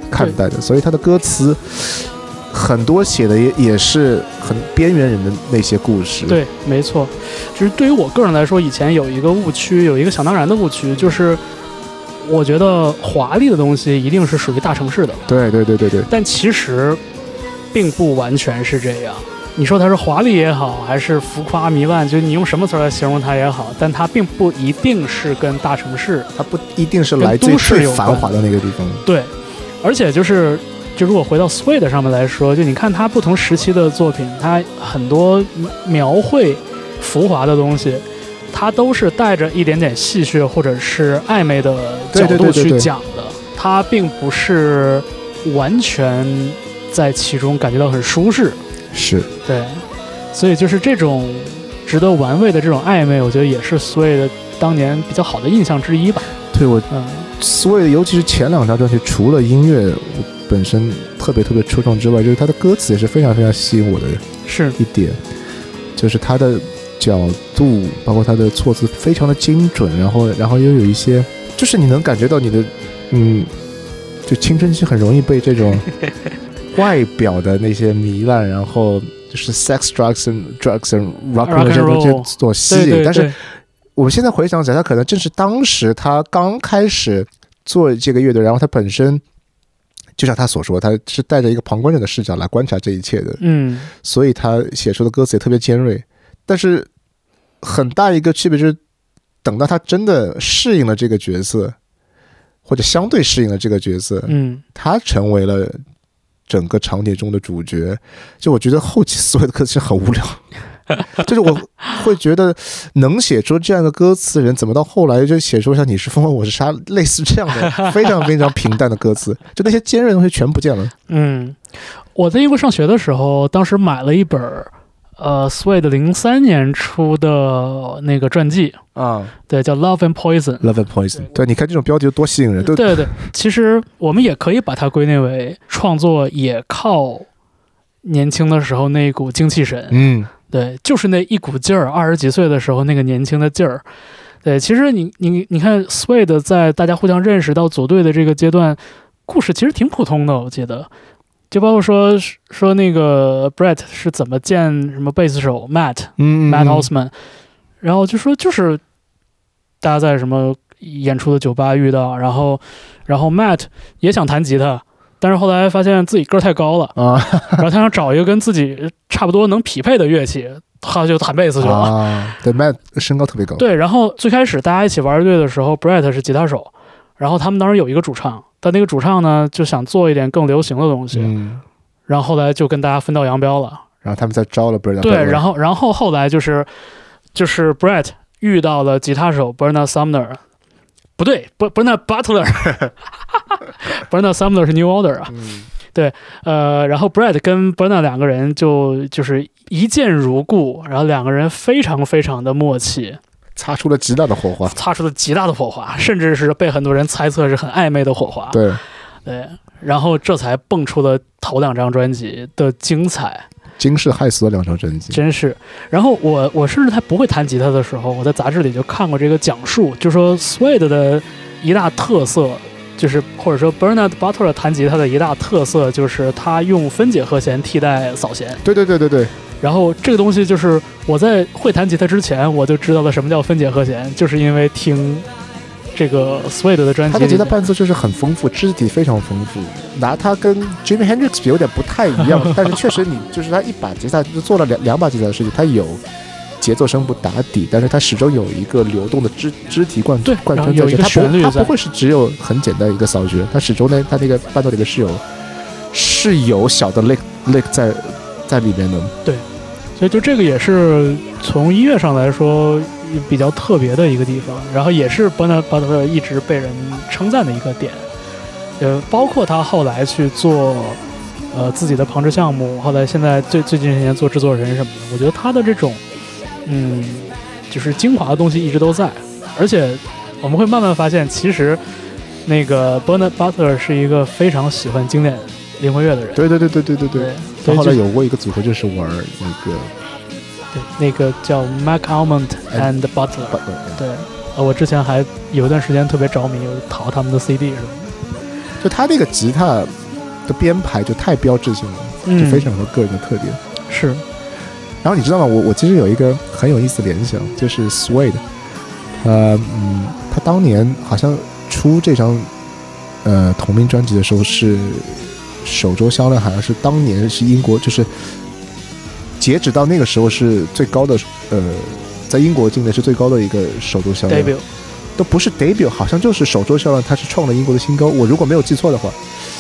看待的，所以他的歌词很多写的也也是很边缘人的那些故事。对，没错。就是对于我个人来说，以前有一个误区，有一个想当然的误区，就是我觉得华丽的东西一定是属于大城市的，对对对对对，但其实并不完全是这样。你说它是华丽也好，还是浮夸迷乱，就你用什么词来形容它也好，但它并不一定是跟大城市它不一定是来自都市繁华的那个地方。对，而且就是，就如果回到 s w e d e 上面来说，就你看它不同时期的作品，它很多描绘浮华的东西，它都是带着一点点戏谑或者是暧昧的角度去讲的，它并不是完全在其中感觉到很舒适。是，对，所以就是这种值得玩味的这种暧昧，我觉得也是 Suede 当年比较好的印象之一吧。对我嗯，所谓尤其是前两张专辑，除了音乐本身特别特别出众之外，就是它的歌词也是非常非常吸引我的是，一点，就是它的角度，包括它的措辞非常的精准，然后然后又有一些，就是你能感觉到你的，嗯，就青春期很容易被这种 *laughs* 外表的那些糜烂，然后就是 sex drugs and drugs and rock and roll 这些东西所吸引，对对但是我们现在回想起来，他可能正是当时他刚开始做这个乐队，然后他本身就像他所说，他是带着一个旁观者的视角来观察这一切的，嗯，所以他写出的歌词也特别尖锐。但是很大一个区别就是，等到他真的适应了这个角色，或者相对适应了这个角色，嗯，他成为了整个场景中的主角。就我觉得后期所有的歌词很无聊，*laughs* 就是我会觉得能写出这样的歌词的人，怎么到后来就写出像你是风我是沙类似这样的 *laughs* 非常非常平淡的歌词，就那些尖锐的东西全不见了。嗯，我在英国上学的时候，当时买了一本儿呃 Suede 零三年出的那个传记，啊对，叫《Love and Poison》。，Love and Poison，对，你看这种标题多吸引人，对对对，其实我们也可以把它归类为创作也靠年轻的时候那一股精气神。嗯，对，就是那一股劲儿，二十几岁的时候那个年轻的劲儿。对，其实你你你看，Suede 在大家互相认识到组队的这个阶段，故事其实挺普通的，我记得，就包括说说那个 Brett 是怎么见什么贝斯手 Matt 嗯 Matt Osman，然后就说就是大家在什么演出的酒吧遇到，然后然后 Matt 也想弹吉他，但是后来发现自己个儿太高了，啊。然后他想找一个跟自己差不多能匹配的乐器，他就弹贝斯去了。啊，对，Matt 身高特别高，对，然后最开始大家一起玩乐队的时候，Brett 是吉他手，然后他们当时有一个主唱，但那个主唱呢就想做一点更流行的东西，嗯，然后后来就跟大家分道扬镳了。然后他们再招了 b r e 对，然后后然后后来就是就是 Brett 遇到了吉他手 Bernard Sumner，不对，不 Bernard Butler，Bernard *laughs* Sumner 是 New Order 啊，嗯。呃，然后 Brett 跟 Bernard 两个人就就是一见如故，然后两个人非常非常的默契，擦出了极大的火花，擦出了极大的火花，甚至是被很多人猜测是很暧昧的火花。对，对，然后这才蹦出了头两张专辑的精彩。惊世骇俗的两张专辑，真是。然后我我甚至还不会弹吉他的时候，我在杂志里就看过这个讲述，就说 Swede 的一大特色，就是或者说 Bernard Butler 弹吉他的一大特色，就是他用分解和弦替代扫弦。对对对对对，然后这个东西就是我在会弹吉他之前，我就知道了什么叫分解和弦，就是因为听这个 Suede 的专辑。他的吉他伴奏就是很丰富，肢体非常丰富。拿它跟 Jimmy Hendrix 比有点不太一样，但是确实你就是他一把吉他就做了两两把吉他的事情，他有节奏声部打底，但是他始终有一个流动的肢肢体贯对贯穿在这，他旋律在不会是只有很简单一个扫弦，它始终呢它那个伴奏里面是有是有小的 lick lick 在在里面的。所以就这个也是从音乐上来说比较特别的一个地方，然后也是 Bernard Butler 一直被人称赞的一个点。呃，包括他后来去做呃自己的旁支项目，后来现在最最近这些年做制作人什么的，我觉得他的这种嗯就是精华的东西一直都在，而且我们会慢慢发现，其实那个 Bernard Butler 是一个非常喜欢经典灵魂乐的人。对对对对对对对。对，他后来有过一个组合，就是玩那个对那个叫 Mac Almond and Butler。对，呃，我之前还有一段时间特别着迷，我淘他们的 CD 什么的。就他那个吉他的编排就太标志性了。就嗯非常有个人的特点。是，然后你知道吗？我我其实有一个很有意思的联想，就是 Suede，呃嗯，他当年好像出这张呃同名专辑的时候是首周销量好像是当年是英国就是截止到那个时候是最高的呃在英国境内是最高的一个首周销量 debut，都不是 debut，好像就是首周销量，它是创了英国的新高。我如果没有记错的话，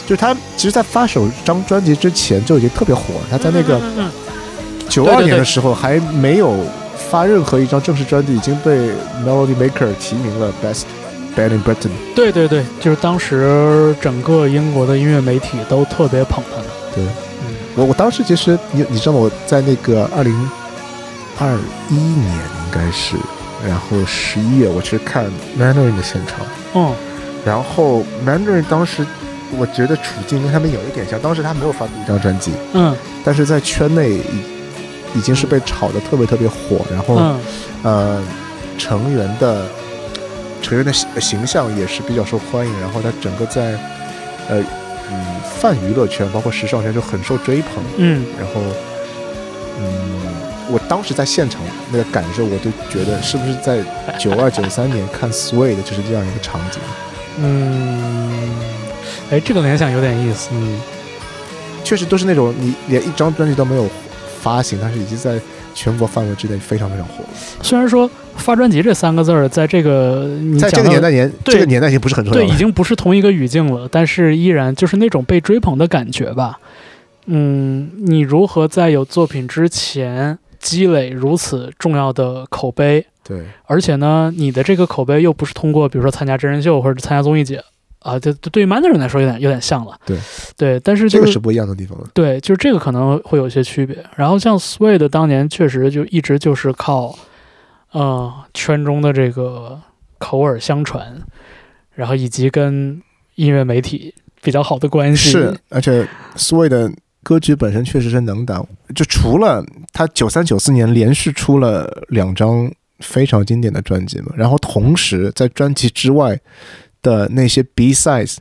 就是他其实在发首张专辑之前就已经特别火了，他在那个。九二年的时候还没有发任何一张正式专辑，已经被 Melody Maker 提名了 Best In Britain。对对对，就是当时整个英国的音乐媒体都特别捧他们。对嗯，我我当时其实你你知道吗？我在那个二零二一年应该是，然后十一月我去看 Mandarin 的现场，嗯然后 Mandarin 当时我觉得处境跟他们有一点像，当时他没有发布一张专辑，嗯但是在圈内已已经是被炒得特别特别火，然后。嗯呃，成员的成员的形形象也是比较受欢迎，然后他整个在呃嗯泛娱乐圈，包括时尚圈就很受追捧。嗯，然后嗯，我当时在现场那个感受，我都觉得是不是在九二九三年看 Sway 的就是这样一个场景。嗯，哎，这个联想有点意思。嗯确实都是那种你连一张专辑都没有发行，但是已经在全国范围之内非常非常火了。虽然说发专辑这三个字儿，在这个你在这个年代年对这个年代已经不是很重要对，已。经不是同一个语境了，但是依然就是那种被追捧的感觉吧。嗯，你如何在有作品之前积累如此重要的口碑？对，而且呢，你的这个口碑又不是通过比如说参加真人秀或者参加综艺节啊，这这对于 Mandarin 来说有点有点像了。对对，但是就是这个是不一样的地方了。对，就是这个可能会有一些区别。然后像 Sway 当年确实就一直就是靠呃圈中的这个口耳相传，然后以及跟音乐媒体比较好的关系。是，而且 Sway 的歌曲本身确实是能打，就除了他九三九四年连续出了两张非常经典的专辑嘛，然后同时在专辑之外的那些 B sides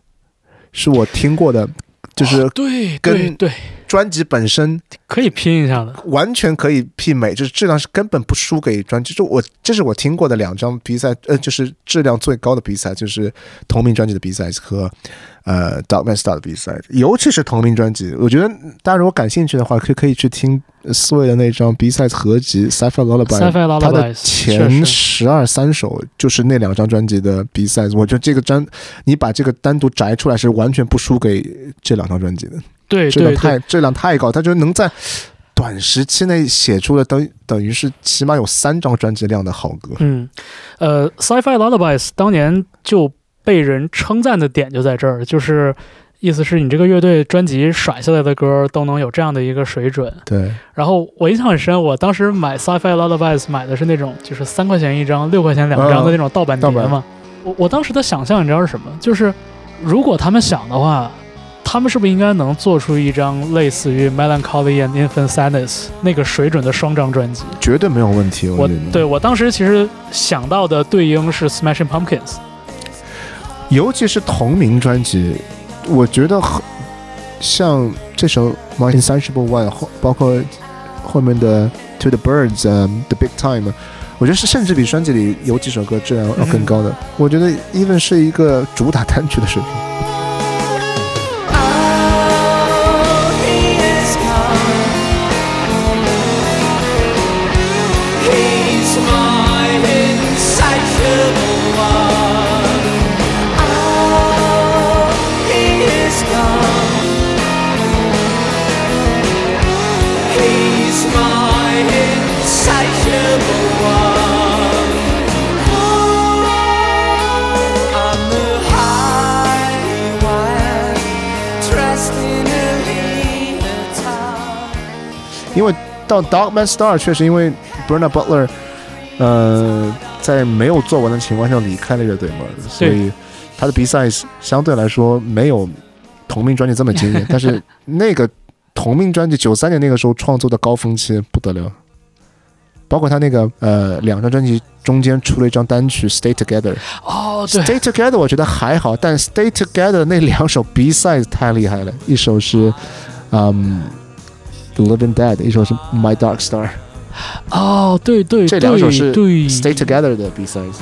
是我听过的，就是哦对跟对对，专辑本身可以拼一下的。完全可以媲美，就是质量是根本不输给专辑。就我这是我听过的两张比赛，呃，就是质量最高的比赛，就是同名专辑的比赛和呃 Dogman Star 的比赛，尤其是同名专辑，我觉得大家如果感兴趣的话，可以可以去听思维的那张比赛合集《Sci-Fi Lullaby》Sci-Fi 它的 Lullabies，前是是十二三首就是那两张专辑的比赛，我觉得这个专你把这个单独摘出来是完全不输给这两张专辑的。对对质量太，质量太高，他就能在短时期内写出了等等于是起码有三张专辑量的好歌。嗯，呃，Sci-Fi Lullabies 当年就被人称赞的点就在这儿，就是意思是你这个乐队专辑甩下来的歌都能有这样的一个水准。对，然后我印象很深，我当时买 Sci-Fi Lullabies 买的是那种就是三块钱一张、六块钱两张的那种盗版碟嘛。我我当时的想象你知道是什么？就是如果他们想的话，他们是不是应该能做出一张类似于 Melancholy and Infant Sadness 那个水准的双张专辑？绝对没有问题。我对我当时其实想到的对应是 Smashing Pumpkins。尤其是同名专辑，我觉得很像这首《My Insensible One》后，包括后面的《To the Birds》、嗯，《The Big Time》。我觉得是甚至比专辑里有几首歌质量要更高的。我觉得 even 是一个主打单曲的水平。到 Dogman Star 确实因为 Bernard Butler，呃，在没有做完的情况下离开了乐队嘛，所以他的比赛相对来说没有同名专辑这么惊艳。但是 *laughs* 那个同名专辑九三年那个时候创作的高峰期不得了，包括他那个呃两张专辑中间出了一张单曲《Stay Together》。哦，对，Stay Together 我觉得还好，但 Stay Together 那两首 B side 太厉害了，一首是嗯Living Dead，一首是 My Dark Star，哦，对对，这两首是对对 Stay Together 的 B sides。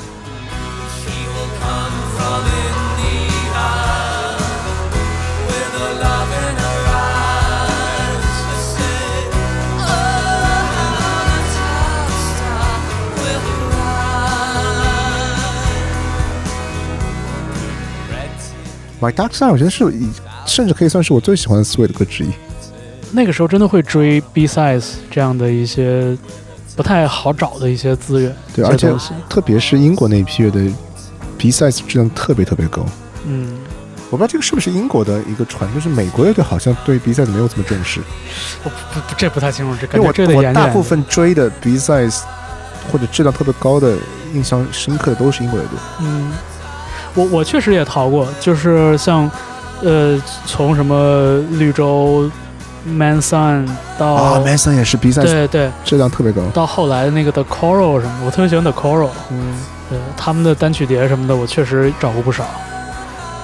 She will come from in the eye with a love in her eyes. I say, Oh, how the top star will rise. My Dark Star 我觉得是以甚至可以算是我最喜欢的 Sway 的歌之一。 那个时候真的会追 B sides 这样的一些不太好找的一些资源，对，而且特别是英国那一批乐队，B sides 质量特别特别高。嗯，我不知道这个是不是英国的一个传，就是美国乐队好像对 B sides 没有这么重视，我不不这不太清楚，这感因为觉这得我大部分追的 B sides 或者质量特别高的、印象深刻的都是英国乐队。嗯，我我确实也淘过，就是像呃从什么绿洲 Man Sun 到、啊，Manson 也是 B sides 对对，质量特别高。到后来的那个 The Coral 什么，我特别喜欢 The Coral，嗯，对他们的单曲碟什么的，我确实找过不少。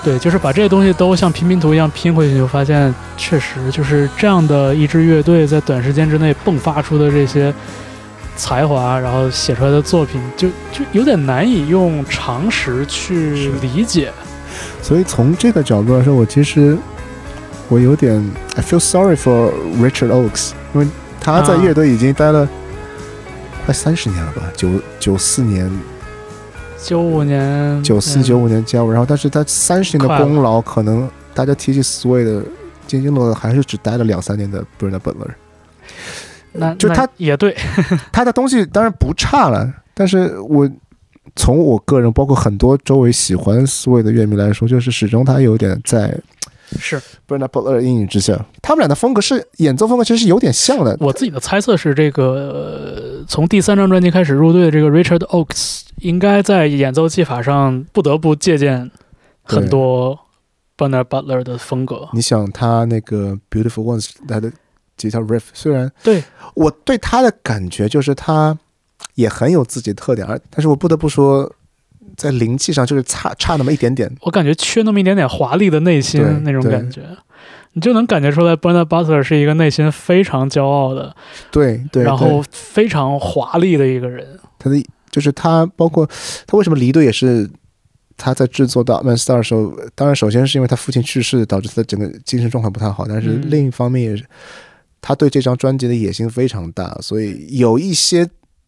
对，就是把这些东西都像拼拼图一样拼回去，就发现确实就是这样的一支乐队在短时间之内迸发出的这些才华，然后写出来的作品，就就有点难以用常识去理解。所以从这个角度来说，我其实我有点 I feel sorry for Richard Oakes，因为他在啊乐队已经待了快三十年了吧，九九四年、九五年，九四、嗯。九五年加入，然后但是他三十年的功劳，可能大家提起 Sway 的津津乐道，还是只待了两三年的 Bernard Butler。那那就他也对，*laughs* *laughs* 他的东西当然不差了，但是我从我个人，包括很多周围喜欢 Sway 的乐迷来说，就是始终他有点在是 Bernard Butler 的阴影之下。他们俩的风格是演奏风格，其实是有点像的。我自己的猜测是，这个、呃从第三张专辑开始入队的这个 Richard Oakes，应该在演奏技法上不得不借鉴很多 Bernard Butler 的风格。你想他那个 Beautiful Ones 他的吉他 riff，虽然对我对他的感觉就是他也很有自己的特点，而但是我不得不说，在灵气上就是差差那么一点点。我感觉缺那么一点点华丽的内心那种感觉，你就能感觉出来 Bernard Butler 是一个内心非常骄傲的，对对，然后非常华丽的一个人。他的就是他，包括他为什么离队也是他在制作《The Man Star》的时候，当然首先是因为他父亲去世，导致他整个精神状况不太好，但是嗯。另一方面也是他对这张专辑的野心非常大，所以有一些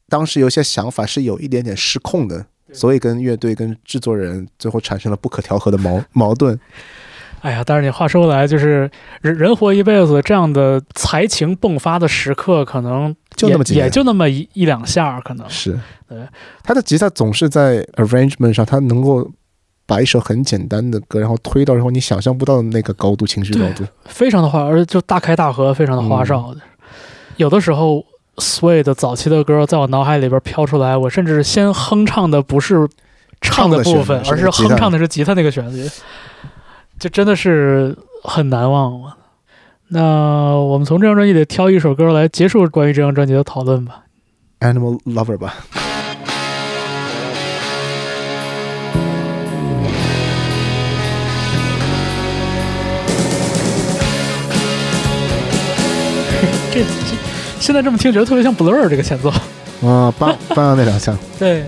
当时有一些想法是有一点点失控的，所以跟乐队跟制作人最后产生了不可调和的矛 *laughs* 矛盾。哎呀，但是你话说回来，就是人人活一辈子，这样的才情迸发的时刻，可能就那么几年也就那么一一两下，可能是对，他的吉他总是在 arrangement 上，他能够把一首很简单的歌，然后推到然后你想象不到的那个高度，情绪高度。非常的花，而且就大开大合，非常的花哨的。有的时候，Sway 的早期的歌在我脑海里边飘出来，我甚至先哼唱的不是唱的部分，而是哼唱的是吉他那个旋律，就真的是很难忘啊。那我们从这张专辑里挑一首歌来结束关于这张专辑的讨论吧。Animal Lover 吧。*laughs* 这这现在这么听，觉得特别像 Blur 这个前奏。啊，帮帮那两下，*laughs* 对，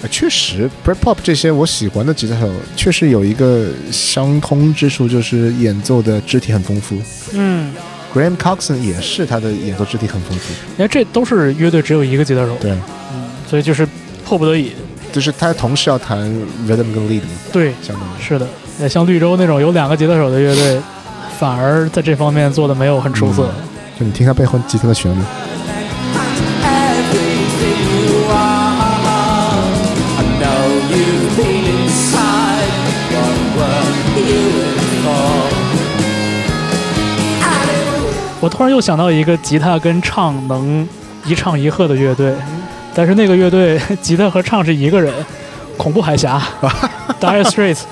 呃确实，Britpop 这些我喜欢的吉他手，确实有一个相通之处，就是演奏的肢体很丰富。嗯，Graham Coxon 也是他的演奏肢体很丰富，因为这都是乐队只有一个吉他手，对，嗯，所以就是迫不得已。就是他同时要弹 rhythm 跟 lead 嘛，对，相当于。是的，也像绿洲那种有两个吉他手的乐队，反而在这方面做的没有很出色。就你听下背后吉他的旋律。我突然又想到一个吉他跟唱能一唱一和的乐队，但是那个乐队 *laughs* 吉他和唱是一个人，恐怖海峡，*laughs* Dire Straits，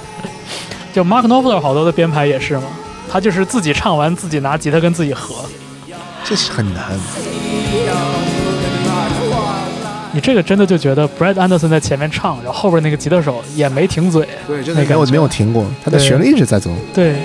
就 Mark Knopfler 好多的编排也是嘛，他就是自己唱完自己拿吉他跟自己合。这是很难。你这个真的就觉得 Brad Anderson 在前面唱，然后后边那个吉他手也没停嘴，对，真的没有没有停过，他的旋律一直在走。对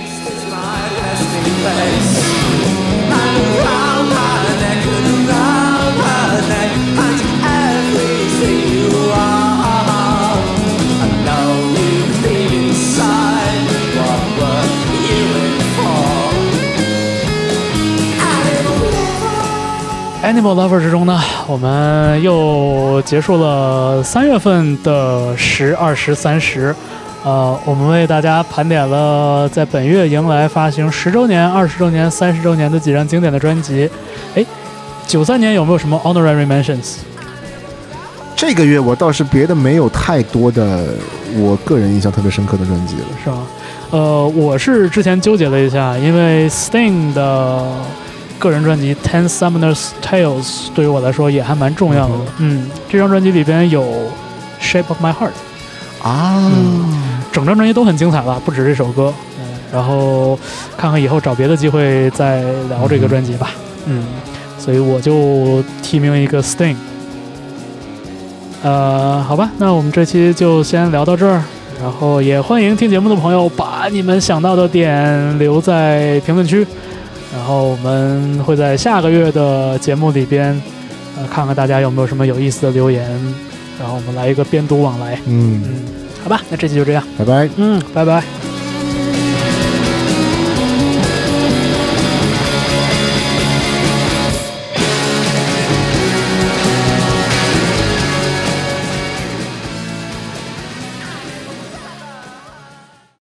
Animal Lover 之中呢，我们又结束了三月份的十、二十、三十。呃，我们为大家盘点了在本月迎来发行十周年、二十周年、三十周年的几张经典的专辑。哎，九三年有没有什么 honorary mentions？这个月我倒是别的没有太多的我个人印象特别深刻的专辑了。是吗？呃，我是之前纠结了一下，因为 Sting 的个人专辑《Ten Summoners Tales》对于我来说也还蛮重要的。嗯，这张专辑里边有《Shape of My Heart》，啊，整张专辑都很精彩吧，不止这首歌。嗯，然后看看以后找别的机会再聊这个专辑吧。嗯，所以我就提名一个 Sting。呃，好吧，那我们这期就先聊到这儿。然后也欢迎听节目的朋友把你们想到的点留在评论区，然后我们会在下个月的节目里边，呃，看看大家有没有什么有意思的留言，然后我们来一个边读往来。嗯，嗯，好吧，那这期就这样。拜拜。嗯，拜拜。